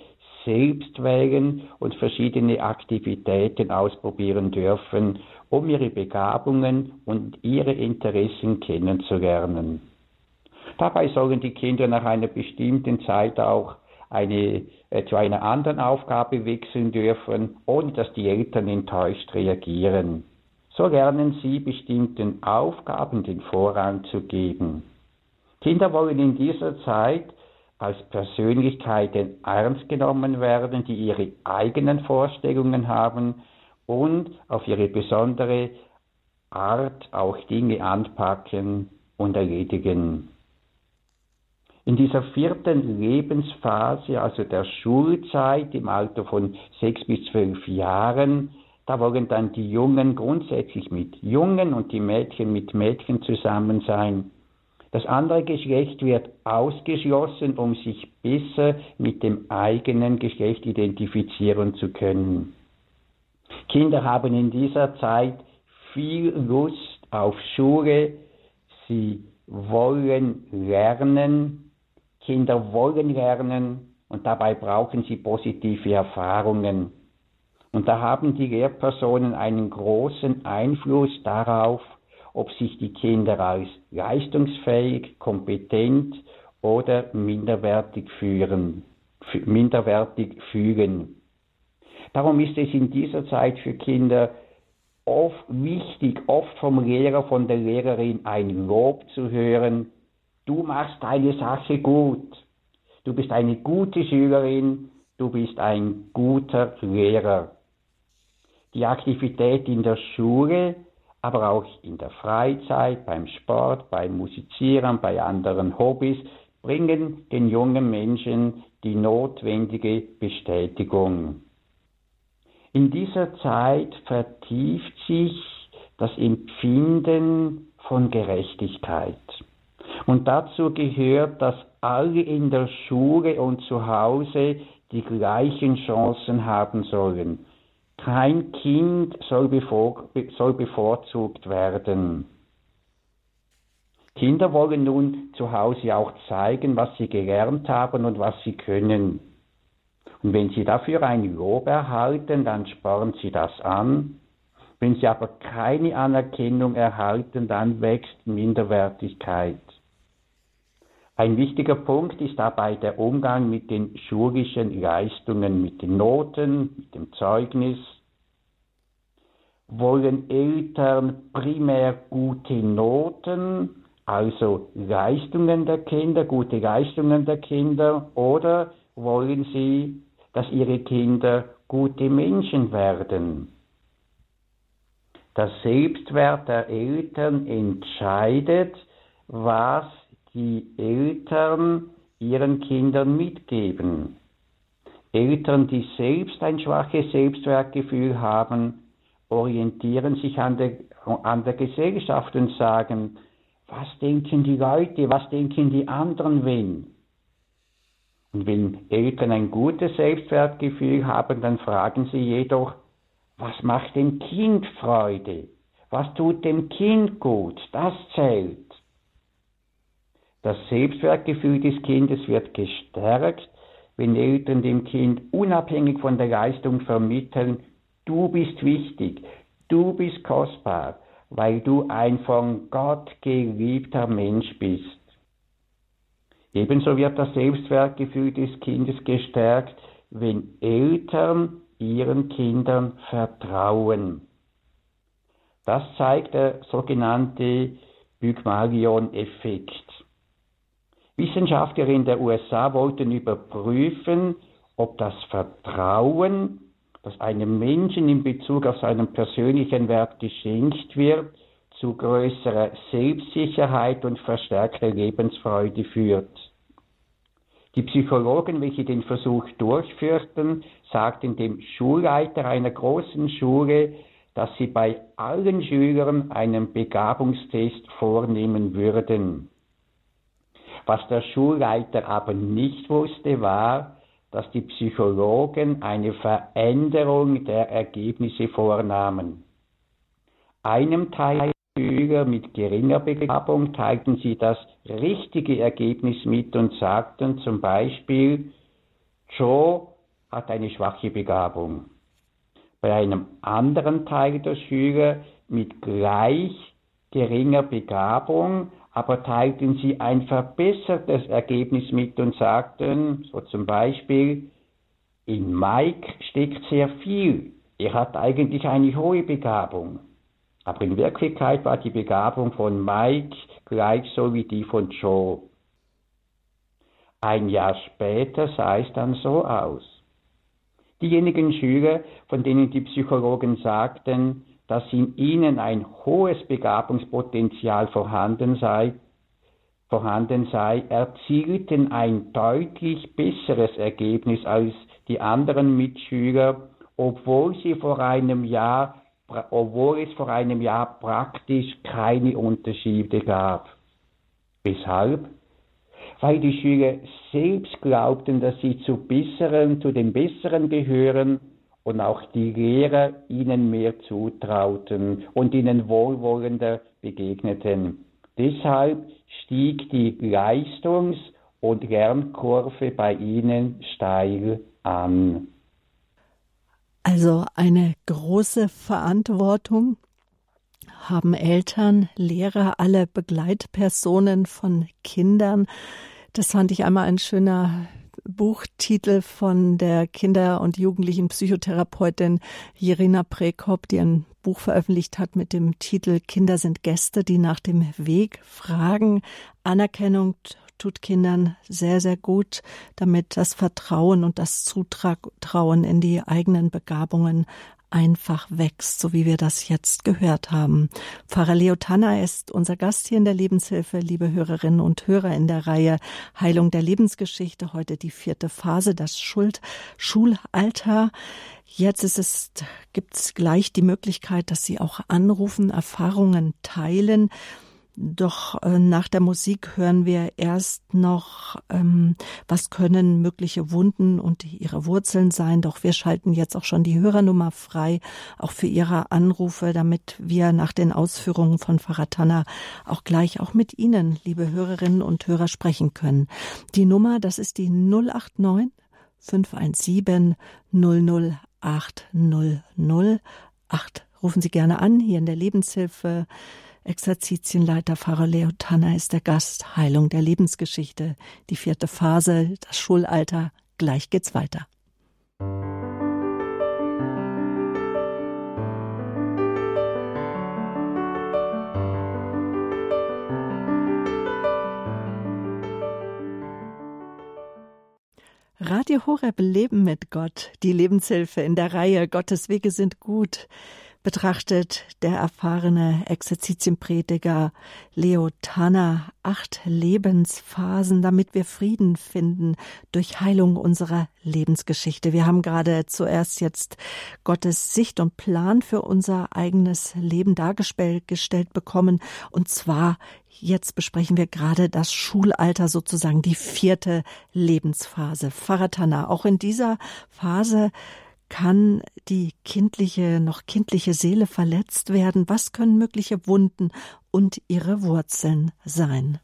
selbst wählen und verschiedene Aktivitäten ausprobieren dürfen, um ihre Begabungen und ihre Interessen kennenzulernen. Dabei sollen die Kinder nach einer bestimmten Zeit auch eine, äh, zu einer anderen Aufgabe wechseln dürfen, ohne dass die Eltern enttäuscht reagieren. So lernen sie bestimmten Aufgaben den Vorrang zu geben. Kinder wollen in dieser Zeit als Persönlichkeiten ernst genommen werden, die ihre eigenen Vorstellungen haben und auf ihre besondere Art auch Dinge anpacken und erledigen. In dieser vierten Lebensphase, also der Schulzeit im Alter von sechs bis zwölf Jahren, da wollen dann die Jungen grundsätzlich mit Jungen und die Mädchen mit Mädchen zusammen sein. Das andere Geschlecht wird ausgeschlossen, um sich besser mit dem eigenen Geschlecht identifizieren zu können. Kinder haben in dieser Zeit viel Lust auf Schule, sie wollen lernen, Kinder wollen lernen und dabei brauchen sie positive Erfahrungen. Und da haben die Lehrpersonen einen großen Einfluss darauf, ob sich die Kinder als leistungsfähig, kompetent oder minderwertig führen, minderwertig fühlen. Darum ist es in dieser Zeit für Kinder oft wichtig, oft vom Lehrer, von der Lehrerin ein Lob zu hören. Du machst deine Sache gut. Du bist eine gute Schülerin. Du bist ein guter Lehrer. Die Aktivität in der Schule aber auch in der Freizeit, beim Sport, beim Musizieren, bei anderen Hobbys, bringen den jungen Menschen die notwendige Bestätigung. In dieser Zeit vertieft sich das Empfinden von Gerechtigkeit. Und dazu gehört, dass alle in der Schule und zu Hause die gleichen Chancen haben sollen. Kein Kind soll, bevor, soll bevorzugt werden. Kinder wollen nun zu Hause auch zeigen, was sie gelernt haben und was sie können. Und wenn sie dafür ein Lob erhalten, dann spornen sie das an. Wenn sie aber keine Anerkennung erhalten, dann wächst Minderwertigkeit. Ein wichtiger Punkt ist dabei der Umgang mit den schulischen Leistungen, mit den Noten, mit dem Zeugnis. Wollen Eltern primär gute Noten, also Leistungen der Kinder, gute Leistungen der Kinder, oder wollen sie, dass ihre Kinder gute Menschen werden? Der Selbstwert der Eltern entscheidet, was die Eltern ihren Kindern mitgeben. Eltern, die selbst ein schwaches Selbstwertgefühl haben, orientieren sich an der, an der Gesellschaft und sagen, was denken die Leute, was denken die anderen wenn? Und wenn Eltern ein gutes Selbstwertgefühl haben, dann fragen sie jedoch, was macht dem Kind Freude? Was tut dem Kind gut? Das zählt. Das Selbstwertgefühl des Kindes wird gestärkt, wenn Eltern dem Kind unabhängig von der Leistung vermitteln, du bist wichtig, du bist kostbar, weil du ein von Gott geliebter Mensch bist. Ebenso wird das Selbstwertgefühl des Kindes gestärkt, wenn Eltern ihren Kindern vertrauen. Das zeigt der sogenannte Pygmalion-Effekt. Wissenschaftler in der USA wollten überprüfen, ob das Vertrauen, das einem Menschen in Bezug auf seinen persönlichen Wert geschenkt wird, zu größerer Selbstsicherheit und verstärkter Lebensfreude führt. Die Psychologen, welche den Versuch durchführten, sagten dem Schulleiter einer großen Schule, dass sie bei allen Schülern einen Begabungstest vornehmen würden. Was der Schulleiter aber nicht wusste, war, dass die Psychologen eine Veränderung der Ergebnisse vornahmen. Einem Teil der Schüler mit geringer Begabung teilten sie das richtige Ergebnis mit und sagten zum Beispiel, Joe hat eine schwache Begabung. Bei einem anderen Teil der Schüler mit gleich geringer Begabung, aber teilten sie ein verbessertes Ergebnis mit und sagten, so zum Beispiel, in Mike steckt sehr viel. Er hat eigentlich eine hohe Begabung. Aber in Wirklichkeit war die Begabung von Mike gleich so wie die von Joe. Ein Jahr später sah es dann so aus. Diejenigen Schüler, von denen die Psychologen sagten, dass in ihnen ein hohes Begabungspotenzial vorhanden sei, vorhanden sei, erzielten ein deutlich besseres Ergebnis als die anderen Mitschüler, obwohl sie vor einem Jahr, obwohl es vor einem Jahr praktisch keine Unterschiede gab. Weshalb? weil die Schüler selbst glaubten, dass sie zu besseren, zu den Besseren gehören und auch die Lehrer ihnen mehr zutrauten und ihnen wohlwollender begegneten. Deshalb stieg die Leistungs- und Lernkurve bei ihnen steil an. Also eine große Verantwortung haben Eltern, Lehrer, alle Begleitpersonen von Kindern. Das fand ich einmal ein schöner Buchtitel von der Kinder- und Jugendlichen Psychotherapeutin Jirina Prekop, die ein Buch veröffentlicht hat mit dem Titel Kinder sind Gäste, die nach dem Weg fragen. Anerkennung tut Kindern sehr, sehr gut, damit das Vertrauen und das Zutrauen in die eigenen Begabungen einfach wächst, so wie wir das jetzt gehört haben. Pfarrer Leo Tanner ist unser Gast hier in der Lebenshilfe, liebe Hörerinnen und Hörer in der Reihe Heilung der Lebensgeschichte. Heute die vierte Phase, das Schuld, Schulalter. Jetzt ist es, gibt es gleich die Möglichkeit, dass Sie auch anrufen, Erfahrungen teilen. Doch äh, nach der Musik hören wir erst noch, ähm, was können mögliche Wunden und ihre Wurzeln sein. Doch wir schalten jetzt auch schon die Hörernummer frei, auch für Ihre Anrufe, damit wir nach den Ausführungen von Faratana auch gleich auch mit Ihnen, liebe Hörerinnen und Hörer, sprechen können. Die Nummer, das ist die 089 517 008 008. Rufen Sie gerne an, hier in der Lebenshilfe Exerzitienleiter Pfarrer Leo Tanner ist der Gast. Heilung der Lebensgeschichte. Die vierte Phase, das Schulalter. Gleich geht's weiter. Radio Horeb Leben mit Gott, die Lebenshilfe in der Reihe Gottes Wege sind gut betrachtet der erfahrene Exerzitienprediger Leo Tanner acht Lebensphasen, damit wir Frieden finden durch Heilung unserer Lebensgeschichte. Wir haben gerade zuerst jetzt Gottes Sicht und Plan für unser eigenes Leben dargestellt bekommen. Und zwar Jetzt besprechen wir gerade das Schulalter, sozusagen die vierte Lebensphase. Pfarrer Tanner, auch in dieser Phase kann die kindliche, noch kindliche Seele verletzt werden? Was können mögliche Wunden und ihre Wurzeln sein?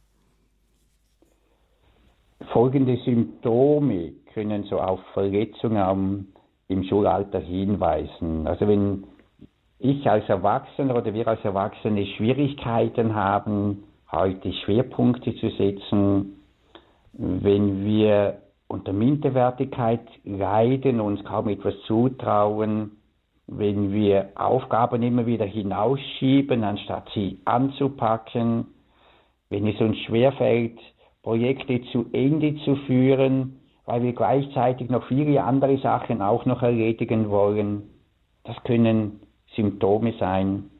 Folgende Symptome können so auf Verletzungen im Schulalter hinweisen. Also wenn ich als Erwachsener oder wir als Erwachsene Schwierigkeiten haben, heute Schwerpunkte zu setzen, wenn wir unter Minderwertigkeit leiden, uns kaum etwas zutrauen, wenn wir Aufgaben immer wieder hinausschieben, anstatt sie anzupacken, wenn es uns schwerfällt, Projekte zu Ende zu führen, weil wir gleichzeitig noch viele andere Sachen auch noch erledigen wollen. Das können Symptome sein.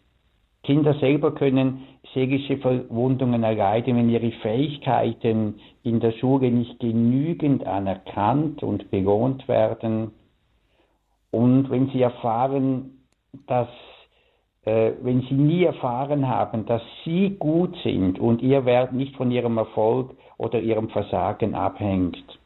Kinder selber können seelische Verwundungen erleiden, wenn ihre Fähigkeiten in der Schule nicht genügend anerkannt und belohnt werden und wenn sie erfahren, dass äh, wenn sie nie erfahren haben, dass sie gut sind und ihr Wert nicht von ihrem Erfolg oder ihrem Versagen abhängt.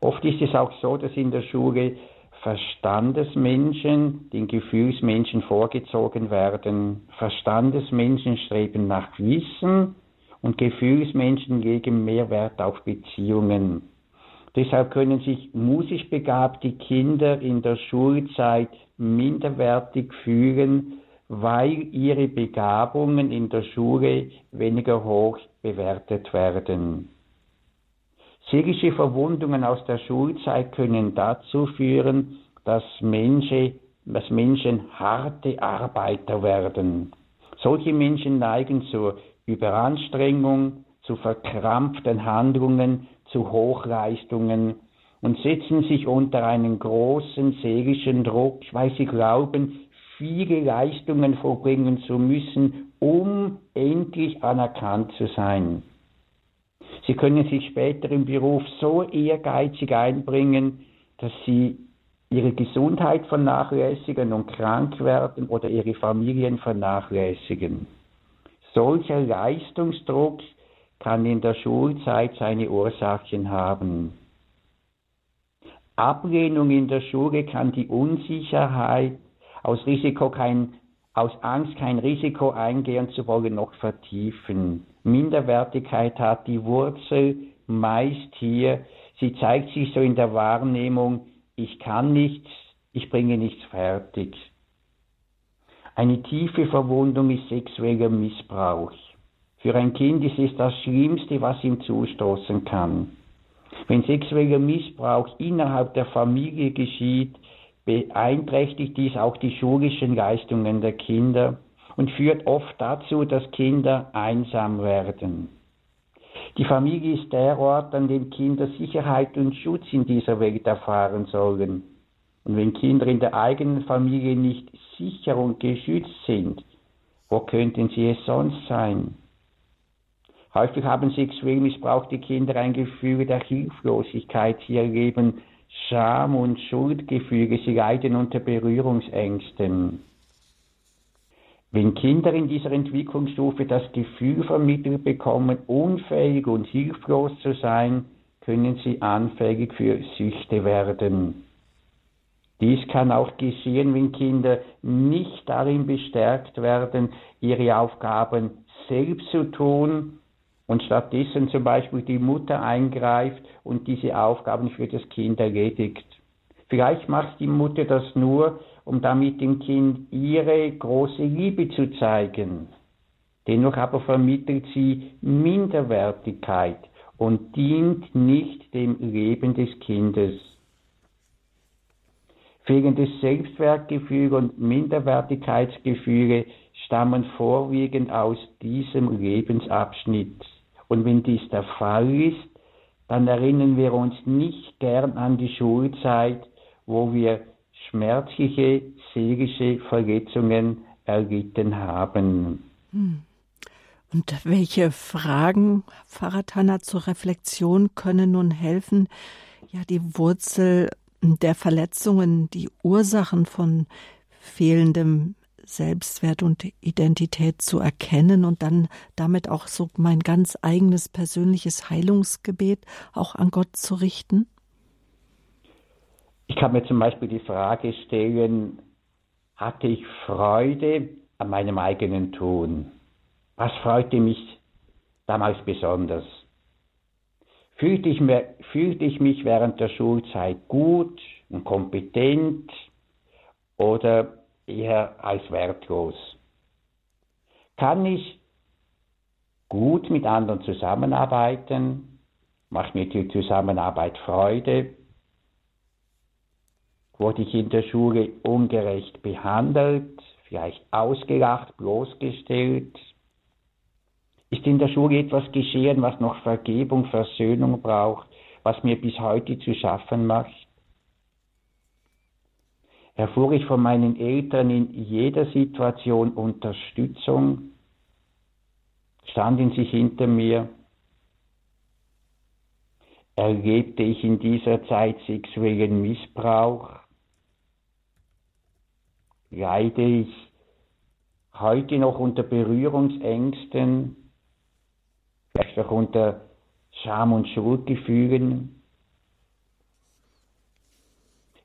Oft ist es auch so, dass in der Schule Verstandesmenschen den Gefühlsmenschen vorgezogen werden. Verstandesmenschen streben nach Wissen und Gefühlsmenschen legen mehr Wert auf Beziehungen. Deshalb können sich musisch begabte Kinder in der Schulzeit minderwertig fühlen, weil ihre Begabungen in der Schule weniger hoch bewertet werden. Seelische Verwundungen aus der Schulzeit können dazu führen, dass Menschen, dass Menschen harte Arbeiter werden. Solche Menschen neigen zur Überanstrengung, zu verkrampften Handlungen, zu Hochleistungen und setzen sich unter einen großen seelischen Druck, weil sie glauben, viele Leistungen vollbringen zu müssen, um endlich anerkannt zu sein. Sie können sich später im Beruf so ehrgeizig einbringen, dass sie ihre Gesundheit vernachlässigen und krank werden oder ihre Familien vernachlässigen. Solcher Leistungsdruck kann in der Schulzeit seine Ursachen haben. Ablehnung in der Schule kann die Unsicherheit aus Risiko kein, aus Angst kein Risiko eingehen zu wollen, noch vertiefen. Minderwertigkeit hat die Wurzel meist hier. Sie zeigt sich so in der Wahrnehmung, ich kann nichts, ich bringe nichts fertig. Eine tiefe Verwundung ist sexueller Missbrauch. Für ein Kind ist es das Schlimmste, was ihm zustoßen kann. Wenn sexueller Missbrauch innerhalb der Familie geschieht, beeinträchtigt dies auch die schulischen Leistungen der Kinder und führt oft dazu, dass Kinder einsam werden. Die Familie ist der Ort, an dem Kinder Sicherheit und Schutz in dieser Welt erfahren sollen. Und wenn Kinder in der eigenen Familie nicht sicher und geschützt sind, wo könnten sie es sonst sein? Häufig haben sexuell missbrauchte Kinder ein Gefühl der Hilflosigkeit. Sie erleben Scham und Schuldgefühle. Sie leiden unter Berührungsängsten. Wenn Kinder in dieser Entwicklungsstufe das Gefühl vermittelt bekommen, unfähig und hilflos zu sein, können sie anfällig für Süchte werden. Dies kann auch geschehen, wenn Kinder nicht darin bestärkt werden, ihre Aufgaben selbst zu tun und stattdessen zum Beispiel die Mutter eingreift und diese Aufgaben für das Kind erledigt. Vielleicht macht die Mutter das nur, um damit dem Kind ihre große Liebe zu zeigen. Dennoch aber vermittelt sie Minderwertigkeit und dient nicht dem Leben des Kindes. Fehlendes Selbstwertgefühl und Minderwertigkeitsgefühle stammen vorwiegend aus diesem Lebensabschnitt. Und wenn dies der Fall ist, dann erinnern wir uns nicht gern an die Schulzeit, wo wir schmerzliche seelische Verletzungen erlitten haben. Hm. Und welche Fragen, Tanner, zur Reflexion können nun helfen, ja, die Wurzel der Verletzungen, die Ursachen von fehlendem Selbstwert und Identität zu erkennen und dann damit auch so mein ganz eigenes persönliches Heilungsgebet auch an Gott zu richten? Ich kann mir zum Beispiel die Frage stellen, hatte ich Freude an meinem eigenen Tun? Was freute mich damals besonders? Fühlte ich, mir, fühlte ich mich während der Schulzeit gut und kompetent oder eher als wertlos? Kann ich gut mit anderen zusammenarbeiten? Macht mir die Zusammenarbeit Freude? Wurde ich in der Schule ungerecht behandelt, vielleicht ausgelacht, bloßgestellt? Ist in der Schule etwas geschehen, was noch Vergebung, Versöhnung braucht, was mir bis heute zu schaffen macht? Erfuhr ich von meinen Eltern in jeder Situation Unterstützung? Standen sie hinter mir? Erlebte ich in dieser Zeit sexuellen Missbrauch? Leide ich heute noch unter Berührungsängsten, vielleicht auch unter Scham- und Schuldgefühlen?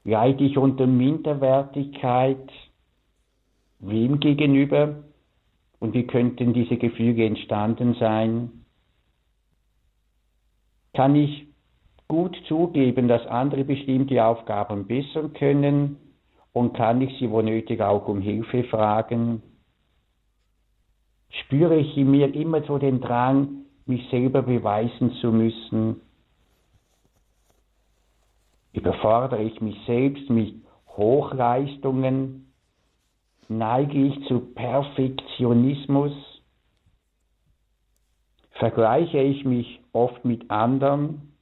Leide ich unter Minderwertigkeit? Wem gegenüber? Und wie könnten diese Gefühle entstanden sein? Kann ich gut zugeben, dass andere bestimmte Aufgaben besser können und kann ich sie wo nötig auch um Hilfe fragen? Spüre ich in mir immer so den Drang, mich selber beweisen zu müssen? Überfordere ich mich selbst mit Hochleistungen? Neige ich zu Perfektionismus? Vergleiche ich mich oft mit anderen?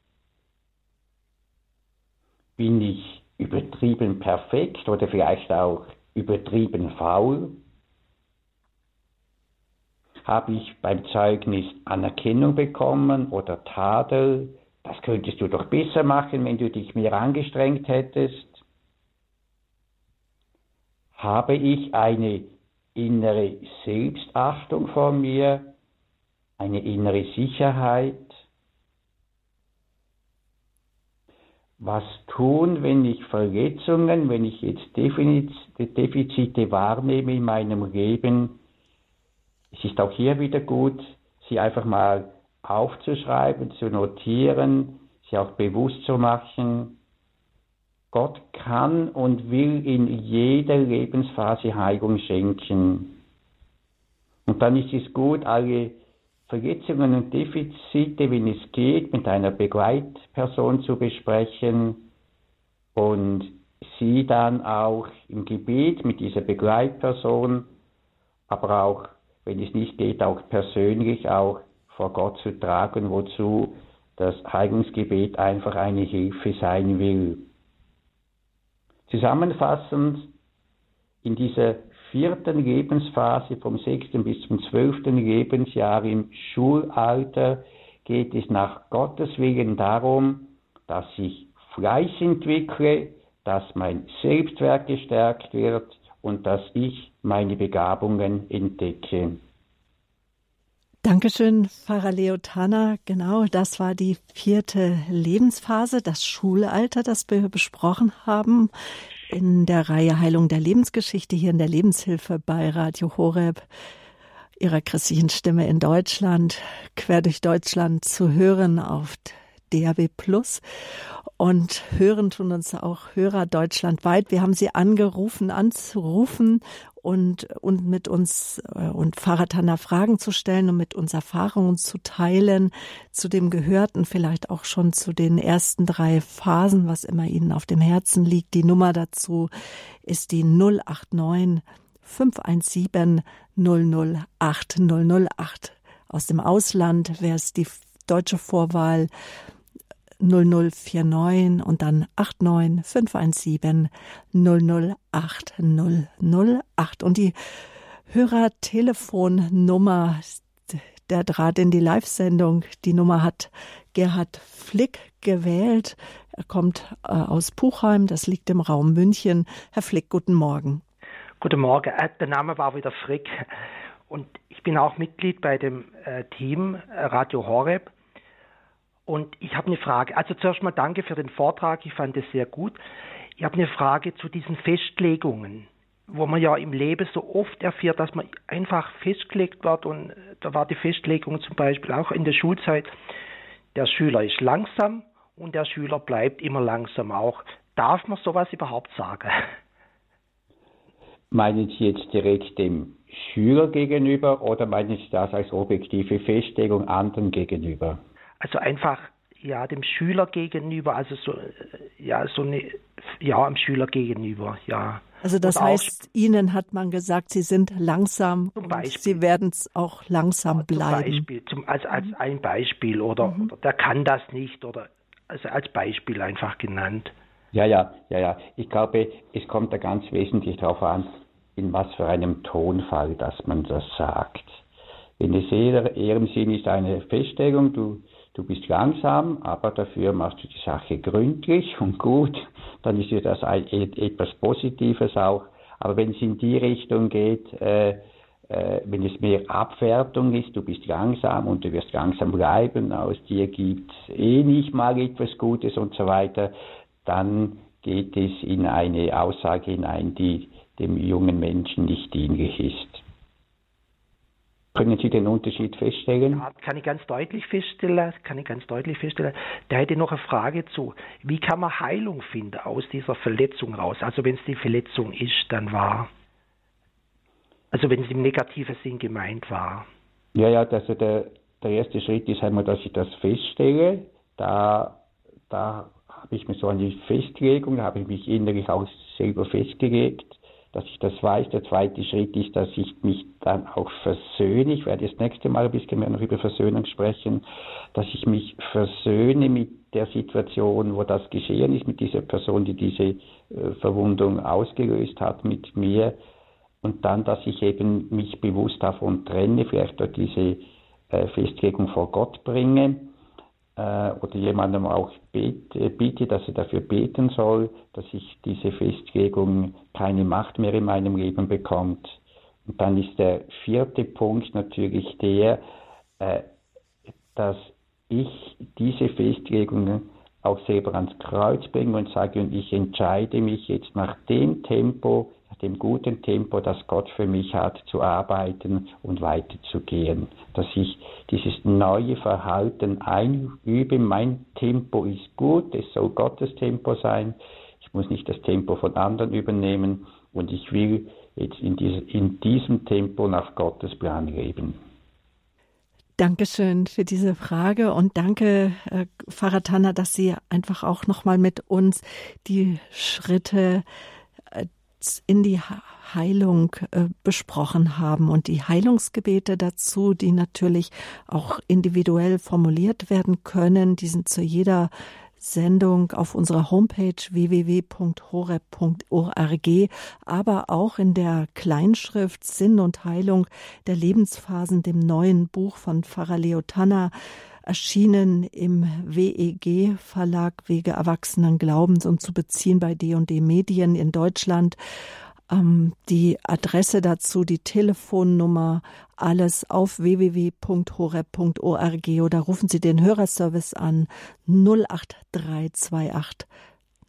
Bin ich übertrieben perfekt oder vielleicht auch übertrieben faul? Habe ich beim Zeugnis Anerkennung bekommen oder Tadel? Das könntest du doch besser machen, wenn du dich mehr angestrengt hättest. Habe ich eine innere Selbstachtung vor mir, eine innere Sicherheit? Was tun, wenn ich Verletzungen, wenn ich jetzt Defizite wahrnehme in meinem Leben. Es ist auch hier wieder gut, sie einfach mal aufzuschreiben, zu notieren, sie auch bewusst zu machen. Gott kann und will in jeder Lebensphase Heilung schenken. Und dann ist es gut, alle Verletzungen und Defizite, wenn es geht, mit einer Begleitperson zu besprechen und sie dann auch im Gebet mit dieser Begleitperson, aber auch, wenn es nicht geht, auch persönlich auch vor Gott zu tragen, wozu das Heilungsgebet einfach eine Hilfe sein will. Zusammenfassend, in dieser vierten Lebensphase vom sechsten bis zum zwölften Lebensjahr im Schulalter geht es nach Gottes Willen darum, dass ich Fleiß entwickle, dass mein Selbstwert gestärkt wird und dass ich meine Begabungen entdecke. Dankeschön, Pfarrer Leotana. Genau, das war die vierte Lebensphase, das Schulalter, das wir besprochen haben in der Reihe Heilung der Lebensgeschichte hier in der Lebenshilfe bei Radio Horeb, ihrer christlichen Stimme in Deutschland, quer durch Deutschland zu hören auf DAB Plus. Und hören tun uns auch Hörer deutschlandweit. Wir haben sie angerufen, anzurufen und, und mit uns äh, und Fahrradhanna Fragen zu stellen und mit uns Erfahrungen zu teilen zu dem Gehörten, vielleicht auch schon zu den ersten drei Phasen, was immer Ihnen auf dem Herzen liegt. Die Nummer dazu ist die 089 517 008 008. Aus dem Ausland wäre es die deutsche Vorwahl 0049 und dann 89 517 008 008. Und die Hörertelefonnummer, der Draht in die Live-Sendung, die Nummer hat Gerhard Flick gewählt. Er kommt äh, aus Puchheim, das liegt im Raum München. Herr Flick, guten Morgen. Guten Morgen, äh, der Name war wieder Frick. Und ich bin auch Mitglied bei dem äh, Team Radio Horeb. Und ich habe eine Frage. Also zuerst mal danke für den Vortrag. Ich fand es sehr gut. Ich habe eine Frage zu diesen Festlegungen, wo man ja im Leben so oft erfährt, dass man einfach festgelegt wird. Und da war die Festlegung zum Beispiel auch in der Schulzeit. Der Schüler ist langsam und der Schüler bleibt immer langsam auch. Darf man sowas überhaupt sagen? <laughs> Meinen Sie jetzt direkt dem Schüler gegenüber oder meinen Sie das als objektive Festlegung anderen gegenüber? Also einfach ja dem Schüler gegenüber, also so ja so eine ja am Schüler gegenüber, ja. Also das und heißt, Ihnen hat man gesagt, Sie sind langsam zum Beispiel. Sie werden es auch langsam bleiben. Zum Beispiel, zum, als, als mhm. ein Beispiel oder, mhm. oder der kann das nicht oder also als Beispiel einfach genannt. Ja, ja, ja, ja. Ich glaube, es kommt da ganz wesentlich darauf an, in was für einem Tonfall, dass man das sagt. Wenn es eher, eher im Sinn ist eine Feststellung, du du bist langsam, aber dafür machst du die Sache gründlich und gut, dann ist ja das etwas Positives auch. Aber wenn es in die Richtung geht, äh, äh, wenn es mehr Abwertung ist, du bist langsam und du wirst langsam bleiben, aus dir gibt es eh nicht mal etwas Gutes und so weiter, dann geht es in eine Aussage hinein, die dem jungen Menschen nicht dienlich ist. Können Sie den Unterschied feststellen? Ja, kann ich ganz deutlich feststellen, kann ich ganz deutlich feststellen. Da hätte noch eine Frage zu. Wie kann man Heilung finden aus dieser Verletzung raus? Also wenn es die Verletzung ist, dann war, also wenn es im negativen Sinn gemeint war. Ja, ja, also der, der erste Schritt ist einmal, dass ich das feststelle. Da, da habe ich mir so eine Festlegung, da habe ich mich innerlich auch selber festgelegt dass ich das weiß. Der zweite Schritt ist, dass ich mich dann auch versöhne. Ich werde das nächste Mal ein bisschen mehr noch über Versöhnung sprechen, dass ich mich versöhne mit der Situation, wo das geschehen ist, mit dieser Person, die diese äh, Verwundung ausgelöst hat, mit mir. Und dann, dass ich eben mich bewusst davon trenne, vielleicht dort diese äh, Festlegung vor Gott bringe äh, oder jemandem auch bet, äh, biete, dass er dafür beten soll, dass ich diese Festlegung keine Macht mehr in meinem Leben bekommt. Und dann ist der vierte Punkt natürlich der, äh, dass ich diese Festlegung auch selber ans Kreuz bringe und sage, und ich entscheide mich jetzt nach dem Tempo, dem guten Tempo, das Gott für mich hat, zu arbeiten und weiterzugehen. Dass ich dieses neue Verhalten einübe. Mein Tempo ist gut, es soll Gottes Tempo sein. Ich muss nicht das Tempo von anderen übernehmen und ich will jetzt in, diese, in diesem Tempo nach Gottes Plan leben. Dankeschön für diese Frage und danke, äh, Pfarrer Tanner, dass Sie einfach auch nochmal mit uns die Schritte in die Heilung äh, besprochen haben. Und die Heilungsgebete dazu, die natürlich auch individuell formuliert werden können, die sind zu jeder Sendung auf unserer Homepage www.horeb.org, aber auch in der Kleinschrift Sinn und Heilung der Lebensphasen, dem neuen Buch von Pfarrer Leo Tanner, erschienen im WEG Verlag Wege Erwachsenen Glaubens und zu beziehen bei D&D Medien in Deutschland. Ähm, die Adresse dazu, die Telefonnummer, alles auf www.horeb.org oder rufen Sie den Hörerservice an 08328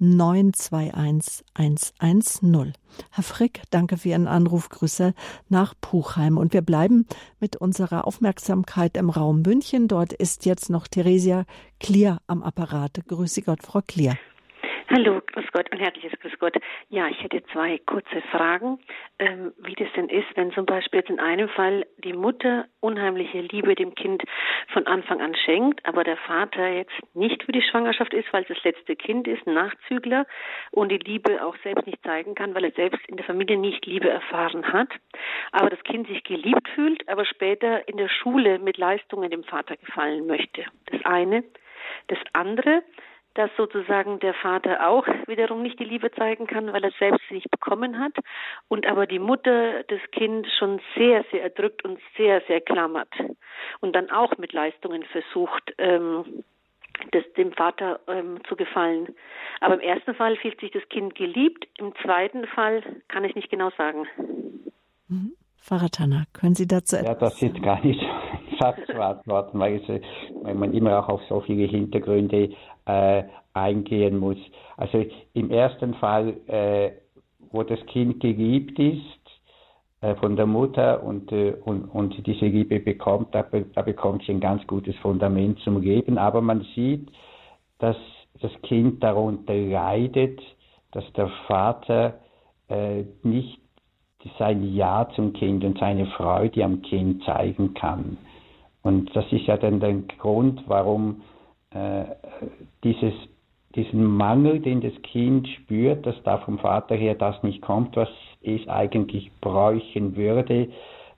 921110. Herr Frick, danke für Ihren Anruf. Grüße nach Puchheim. Und wir bleiben mit unserer Aufmerksamkeit im Raum München. Dort ist jetzt noch Theresia Klier am Apparat. Grüße Gott, Frau Klier. Hallo, grüß Gott, ein herzliches Grüß Gott. Ja, ich hätte zwei kurze Fragen, ähm, wie das denn ist, wenn zum Beispiel jetzt in einem Fall die Mutter unheimliche Liebe dem Kind von Anfang an schenkt, aber der Vater jetzt nicht für die Schwangerschaft ist, weil es das letzte Kind ist, ein Nachzügler und die Liebe auch selbst nicht zeigen kann, weil er selbst in der Familie nicht Liebe erfahren hat, aber das Kind sich geliebt fühlt, aber später in der Schule mit Leistungen dem Vater gefallen möchte. Das eine. Das andere, dass sozusagen der Vater auch wiederum nicht die Liebe zeigen kann, weil er selbst sie nicht bekommen hat und aber die Mutter das Kind schon sehr, sehr erdrückt und sehr, sehr klammert und dann auch mit Leistungen versucht, ähm, das, dem Vater ähm, zu gefallen. Aber im ersten Fall fühlt sich das Kind geliebt, im zweiten Fall kann ich nicht genau sagen. Mhm. Pfarrer Tanner, können Sie dazu etwas Ja, das ist gar nicht <laughs> Satz zu antworten, weil, weil man immer auch auf so viele Hintergründe äh, eingehen muss. Also im ersten Fall, äh, wo das Kind geliebt ist äh, von der Mutter und, äh, und, und diese Liebe bekommt, da, da bekommt sie ein ganz gutes Fundament zum Leben. Aber man sieht, dass das Kind darunter leidet, dass der Vater äh, nicht sein Ja zum Kind und seine Freude am Kind zeigen kann. Und das ist ja dann der Grund, warum äh, dieses, diesen Mangel, den das Kind spürt, dass da vom Vater her das nicht kommt, was es eigentlich bräuchten würde,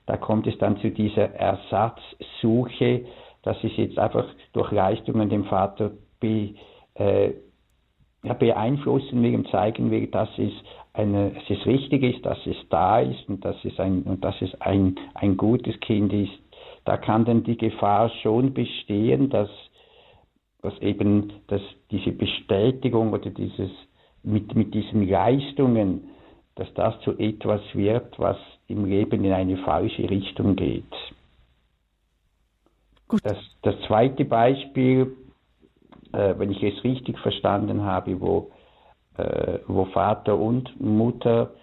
da kommt es dann zu dieser Ersatzsuche, dass es jetzt einfach durch Leistungen dem Vater be, äh, ja, beeinflussen will und zeigen will, dass es, eine, dass es richtig ist, dass es da ist und dass es ein, und dass es ein, ein gutes Kind ist. Da kann dann die Gefahr schon bestehen, dass dass eben dass diese Bestätigung oder dieses mit, mit diesen Leistungen dass das zu etwas wird, was im Leben in eine falsche Richtung geht. Gut. Das, das zweite Beispiel, äh, wenn ich es richtig verstanden habe, wo, äh, wo Vater und Mutter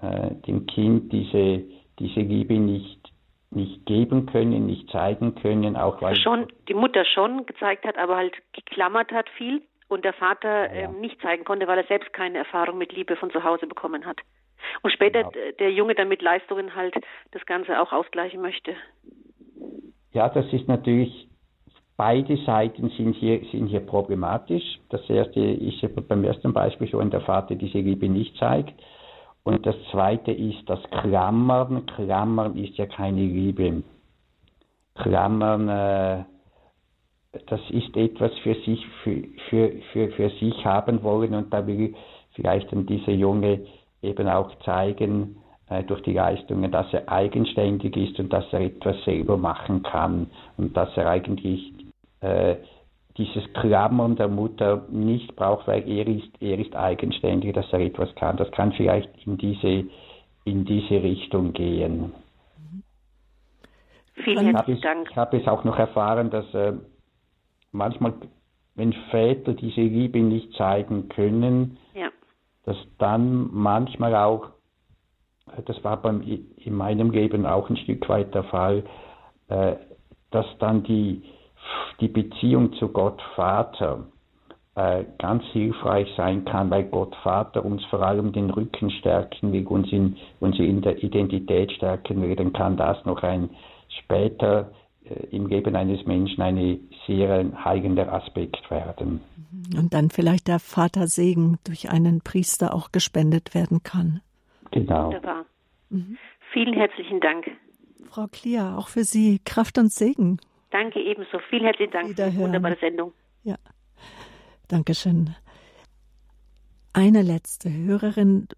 äh, dem Kind diese, diese Liebe nicht, nicht geben können, nicht zeigen können, auch weil schon die Mutter schon gezeigt hat, aber halt geklammert hat viel und der Vater ja. ähm, nicht zeigen konnte, weil er selbst keine Erfahrung mit Liebe von zu Hause bekommen hat. Und später genau. der Junge dann mit Leistungen halt das Ganze auch ausgleichen möchte. Ja, das ist natürlich, beide Seiten sind hier, sind hier problematisch. Das erste ist ja beim ersten Beispiel schon, der Vater diese Liebe nicht zeigt. Und das zweite ist das Klammern. Klammern ist ja keine Liebe. Klammern, äh, das ist etwas für sich, für, für, für, für sich haben wollen und da will vielleicht dann dieser Junge eben auch zeigen, äh, durch die Leistungen, dass er eigenständig ist und dass er etwas selber machen kann und dass er eigentlich äh, dieses Klammern der Mutter nicht braucht, weil er ist, er ist eigenständig, dass er etwas kann. Das kann vielleicht in diese, in diese Richtung gehen. Vielen herzlichen Dank. Ich habe es auch noch erfahren, dass äh, manchmal, wenn Väter diese Liebe nicht zeigen können, ja. dass dann manchmal auch das war beim, in meinem Leben auch ein Stück weit der Fall, äh, dass dann die, die Beziehung zu Gott Vater äh, ganz hilfreich sein kann, weil Gott Vater uns vor allem den Rücken stärken will, uns in, uns in der Identität stärken will, dann kann das noch ein später äh, im Leben eines Menschen ein sehr heilender Aspekt werden. Und dann vielleicht der Vatersegen durch einen Priester auch gespendet werden kann. Genau. Wunderbar. Mhm. Vielen herzlichen Dank. Frau Klier, auch für Sie Kraft und Segen. Danke ebenso. Vielen herzlichen Dank für die wunderbare Sendung. Ja, Dankeschön. Eine letzte Hörerin,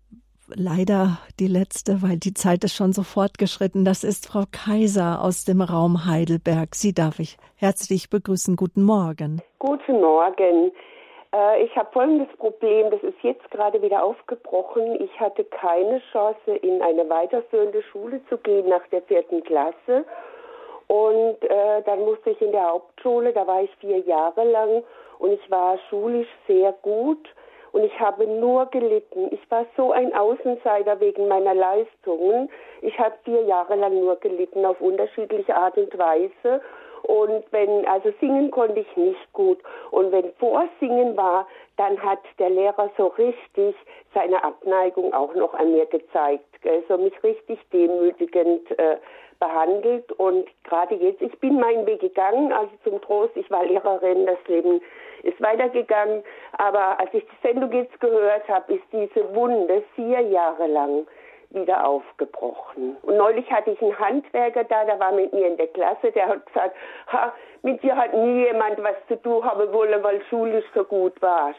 leider die letzte, weil die Zeit ist schon so fortgeschritten. Das ist Frau Kaiser aus dem Raum Heidelberg. Sie darf ich herzlich begrüßen. Guten Morgen. Guten Morgen. Äh, ich habe folgendes Problem, das ist jetzt gerade wieder aufgebrochen. Ich hatte keine Chance, in eine weiterführende Schule zu gehen nach der vierten Klasse. Und äh, dann musste ich in der Hauptschule, da war ich vier Jahre lang und ich war schulisch sehr gut und ich habe nur gelitten. Ich war so ein Außenseiter wegen meiner Leistungen. Ich habe vier Jahre lang nur gelitten auf unterschiedliche Art und Weise und wenn, also singen konnte ich nicht gut. Und wenn Vorsingen war, dann hat der Lehrer so richtig seine Abneigung auch noch an mir gezeigt. Also mich richtig demütigend äh, behandelt. Und gerade jetzt, ich bin meinen Weg gegangen, also zum Trost, ich war Lehrerin, das Leben ist weitergegangen. Aber als ich die Sendung jetzt gehört habe, ist diese Wunde vier Jahre lang wieder aufgebrochen. Und neulich hatte ich einen Handwerker da, der war mit mir in der Klasse, der hat gesagt, ha, mit dir hat nie jemand was zu tun haben wollen, weil schulisch so gut warst.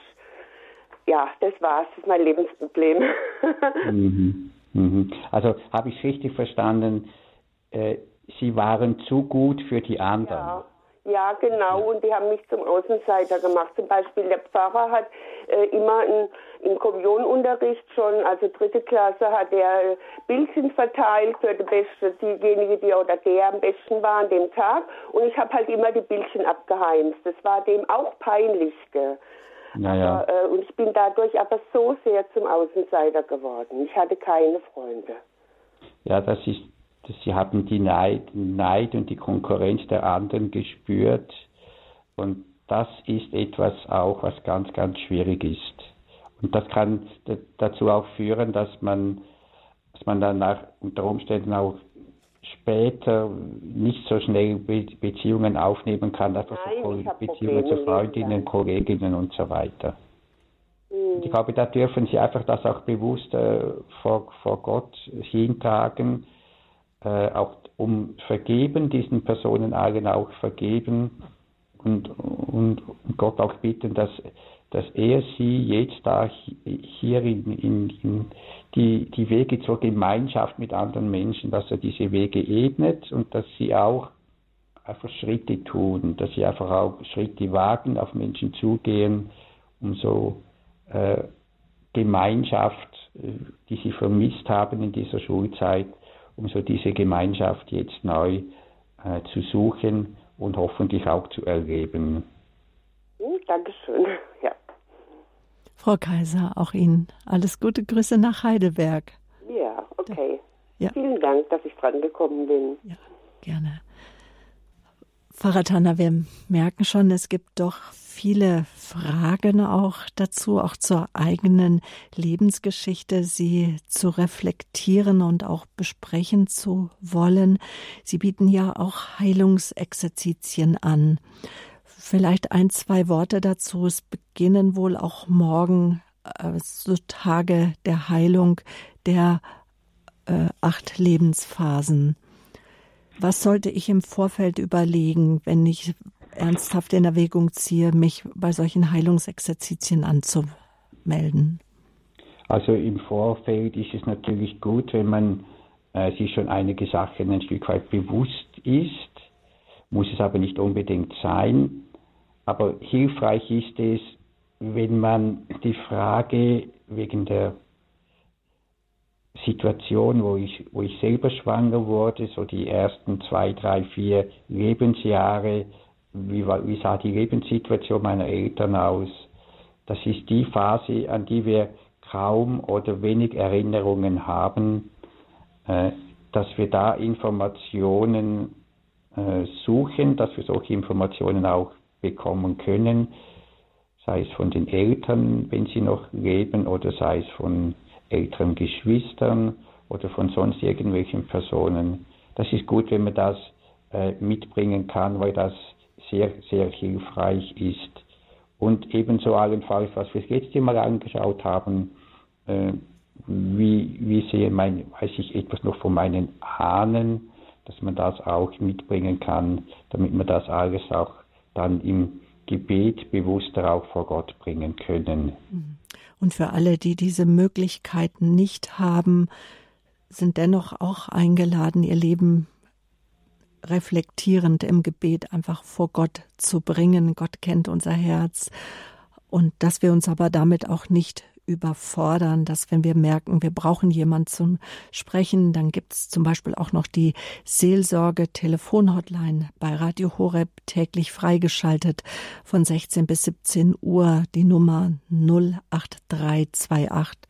Ja, das war's, das ist mein Lebensproblem. <laughs> mhm. Mhm. Also habe ich richtig verstanden, äh, Sie waren zu gut für die anderen. Ja. Ja, genau. Und die haben mich zum Außenseiter gemacht. Zum Beispiel der Pfarrer hat äh, immer in, im Kommunionunterricht schon, also dritte Klasse, hat er Bildchen verteilt für die Beste, diejenige, die oder der am besten war an dem Tag. Und ich habe halt immer die Bildchen abgeheimst. Das war dem auch peinlich. Gell? Naja. Aber, äh, und ich bin dadurch aber so sehr zum Außenseiter geworden. Ich hatte keine Freunde. Ja, das ist sie haben die Neid, Neid und die Konkurrenz der anderen gespürt. Und das ist etwas auch, was ganz, ganz schwierig ist. Und das kann dazu auch führen, dass man, dass man dann nach, unter Umständen auch später nicht so schnell Beziehungen aufnehmen kann, also Nein, so Beziehungen zu Freundinnen, Kolleginnen und so weiter. Und ich mhm. glaube, da dürfen Sie einfach das auch bewusst äh, vor, vor Gott hintragen auch um vergeben, diesen Personen allen auch vergeben und, und, Gott auch bitten, dass, dass er sie jetzt da hier in, in, in die, die Wege zur Gemeinschaft mit anderen Menschen, dass er diese Wege ebnet und dass sie auch einfach Schritte tun, dass sie einfach auch Schritte wagen, auf Menschen zugehen, um so äh, Gemeinschaft, äh, die sie vermisst haben in dieser Schulzeit, um so diese Gemeinschaft jetzt neu äh, zu suchen und hoffentlich auch zu erleben. Hm, Dankeschön. <laughs> Ja. Frau Kaiser, auch Ihnen alles Gute Grüße nach Heidelberg. Ja, okay. Ja. Vielen Dank, dass ich dran gekommen bin. Ja, gerne. Pfarrer Tanner, wir merken schon, es gibt doch viele Fragen auch dazu, auch zur eigenen Lebensgeschichte, sie zu reflektieren und auch besprechen zu wollen. Sie bieten ja auch Heilungsexerzitien an. Vielleicht ein, zwei Worte dazu. Es beginnen wohl auch morgen äh, so Tage der Heilung der äh, acht Lebensphasen. Was sollte ich im Vorfeld überlegen, wenn ich ernsthaft in Erwägung ziehe, mich bei solchen Heilungsexerzitien anzumelden? Also im Vorfeld ist es natürlich gut, wenn man äh, sich schon einige Sachen ein Stück weit bewusst ist, muss es aber nicht unbedingt sein. Aber hilfreich ist es, wenn man die Frage wegen der Situation, wo ich, wo ich selber schwanger wurde, so die ersten zwei, drei, vier Lebensjahre, wie, wie sah die Lebenssituation meiner Eltern aus. Das ist die Phase, an die wir kaum oder wenig Erinnerungen haben, äh, dass wir da Informationen äh, suchen, dass wir solche Informationen auch bekommen können, sei es von den Eltern, wenn sie noch leben, oder sei es von älteren Geschwistern oder von sonst irgendwelchen Personen. Das ist gut, wenn man das äh, mitbringen kann, weil das sehr, sehr hilfreich ist. Und ebenso allenfalls, was wir jetzt mal angeschaut haben, äh, wie, wie sehe mein, weiß ich etwas noch von meinen Ahnen, dass man das auch mitbringen kann, damit man das alles auch dann im Gebet bewusster auch vor Gott bringen können. Mhm. Und für alle, die diese Möglichkeiten nicht haben, sind dennoch auch eingeladen, ihr Leben reflektierend im Gebet einfach vor Gott zu bringen. Gott kennt unser Herz und dass wir uns aber damit auch nicht überfordern, dass wenn wir merken, wir brauchen jemand zum Sprechen, dann gibt es zum Beispiel auch noch die Seelsorge Telefonhotline bei Radio Horeb täglich freigeschaltet von 16 bis 17 Uhr die Nummer 08328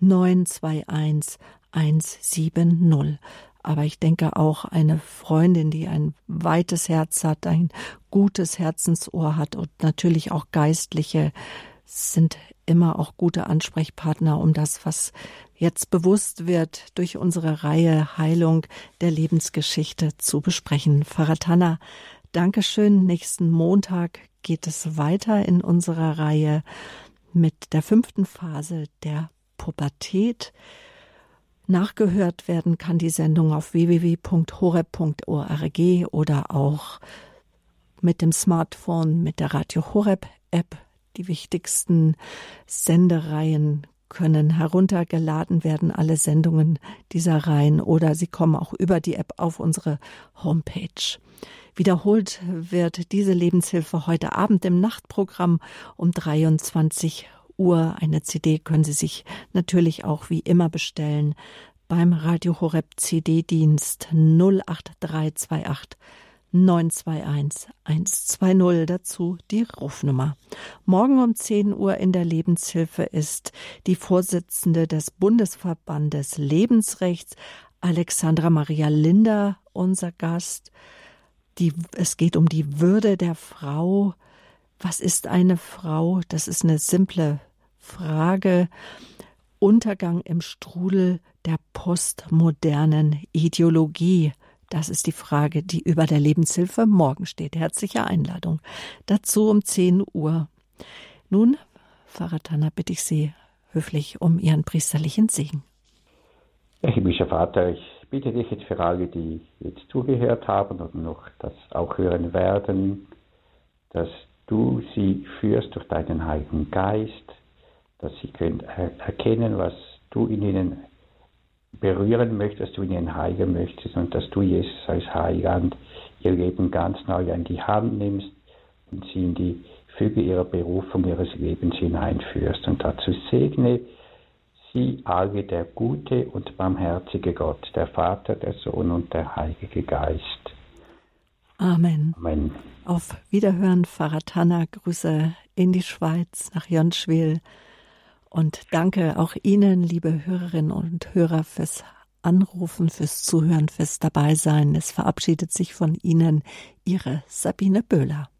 921 170. Aber ich denke auch eine Freundin, die ein weites Herz hat, ein gutes Herzensohr hat und natürlich auch Geistliche sind immer auch gute Ansprechpartner, um das, was jetzt bewusst wird, durch unsere Reihe Heilung der Lebensgeschichte zu besprechen. Pfarrer Tanner, Dankeschön. Nächsten Montag geht es weiter in unserer Reihe mit der fünften Phase der Pubertät. Nachgehört werden kann die Sendung auf www.horeb.org oder auch mit dem Smartphone mit der Radio Horeb App die wichtigsten Sendereien können heruntergeladen werden, alle Sendungen dieser Reihen, oder sie kommen auch über die App auf unsere Homepage. Wiederholt wird diese Lebenshilfe heute Abend im Nachtprogramm um 23 Uhr. Eine CD können Sie sich natürlich auch wie immer bestellen beim Radio Horeb CD-Dienst 08328 921 120 dazu die Rufnummer. Morgen um 10 Uhr in der Lebenshilfe ist die Vorsitzende des Bundesverbandes Lebensrechts, Alexandra Maria Linder, unser Gast. Die, es geht um die Würde der Frau. Was ist eine Frau? Das ist eine simple Frage. Untergang im Strudel der postmodernen Ideologie. Das ist die Frage, die über der Lebenshilfe morgen steht. Herzliche Einladung dazu um 10 Uhr. Nun, Tanner, bitte ich Sie höflich um Ihren priesterlichen Segen. Himmlischer Vater, ich bitte dich jetzt für alle, die jetzt zugehört haben und noch das auch hören werden, dass du sie führst durch deinen Heiligen Geist, dass sie können erkennen, was du in ihnen berühren möchtest, du ihnen heilen möchtest und dass du Jesus als Heiland ihr Leben ganz neu an die Hand nimmst und sie in die Füge ihrer Berufung ihres Lebens hineinführst. Und dazu segne sie alle der gute und barmherzige Gott, der Vater, der Sohn und der Heilige Geist. Amen. Amen. Auf Wiederhören, Pfarrer Tanner. Grüße in die Schweiz, nach Jonschwil. Und danke auch Ihnen, liebe Hörerinnen und Hörer, fürs Anrufen, fürs Zuhören, fürs Dabeisein. Es verabschiedet sich von Ihnen Ihre Sabine Böhler.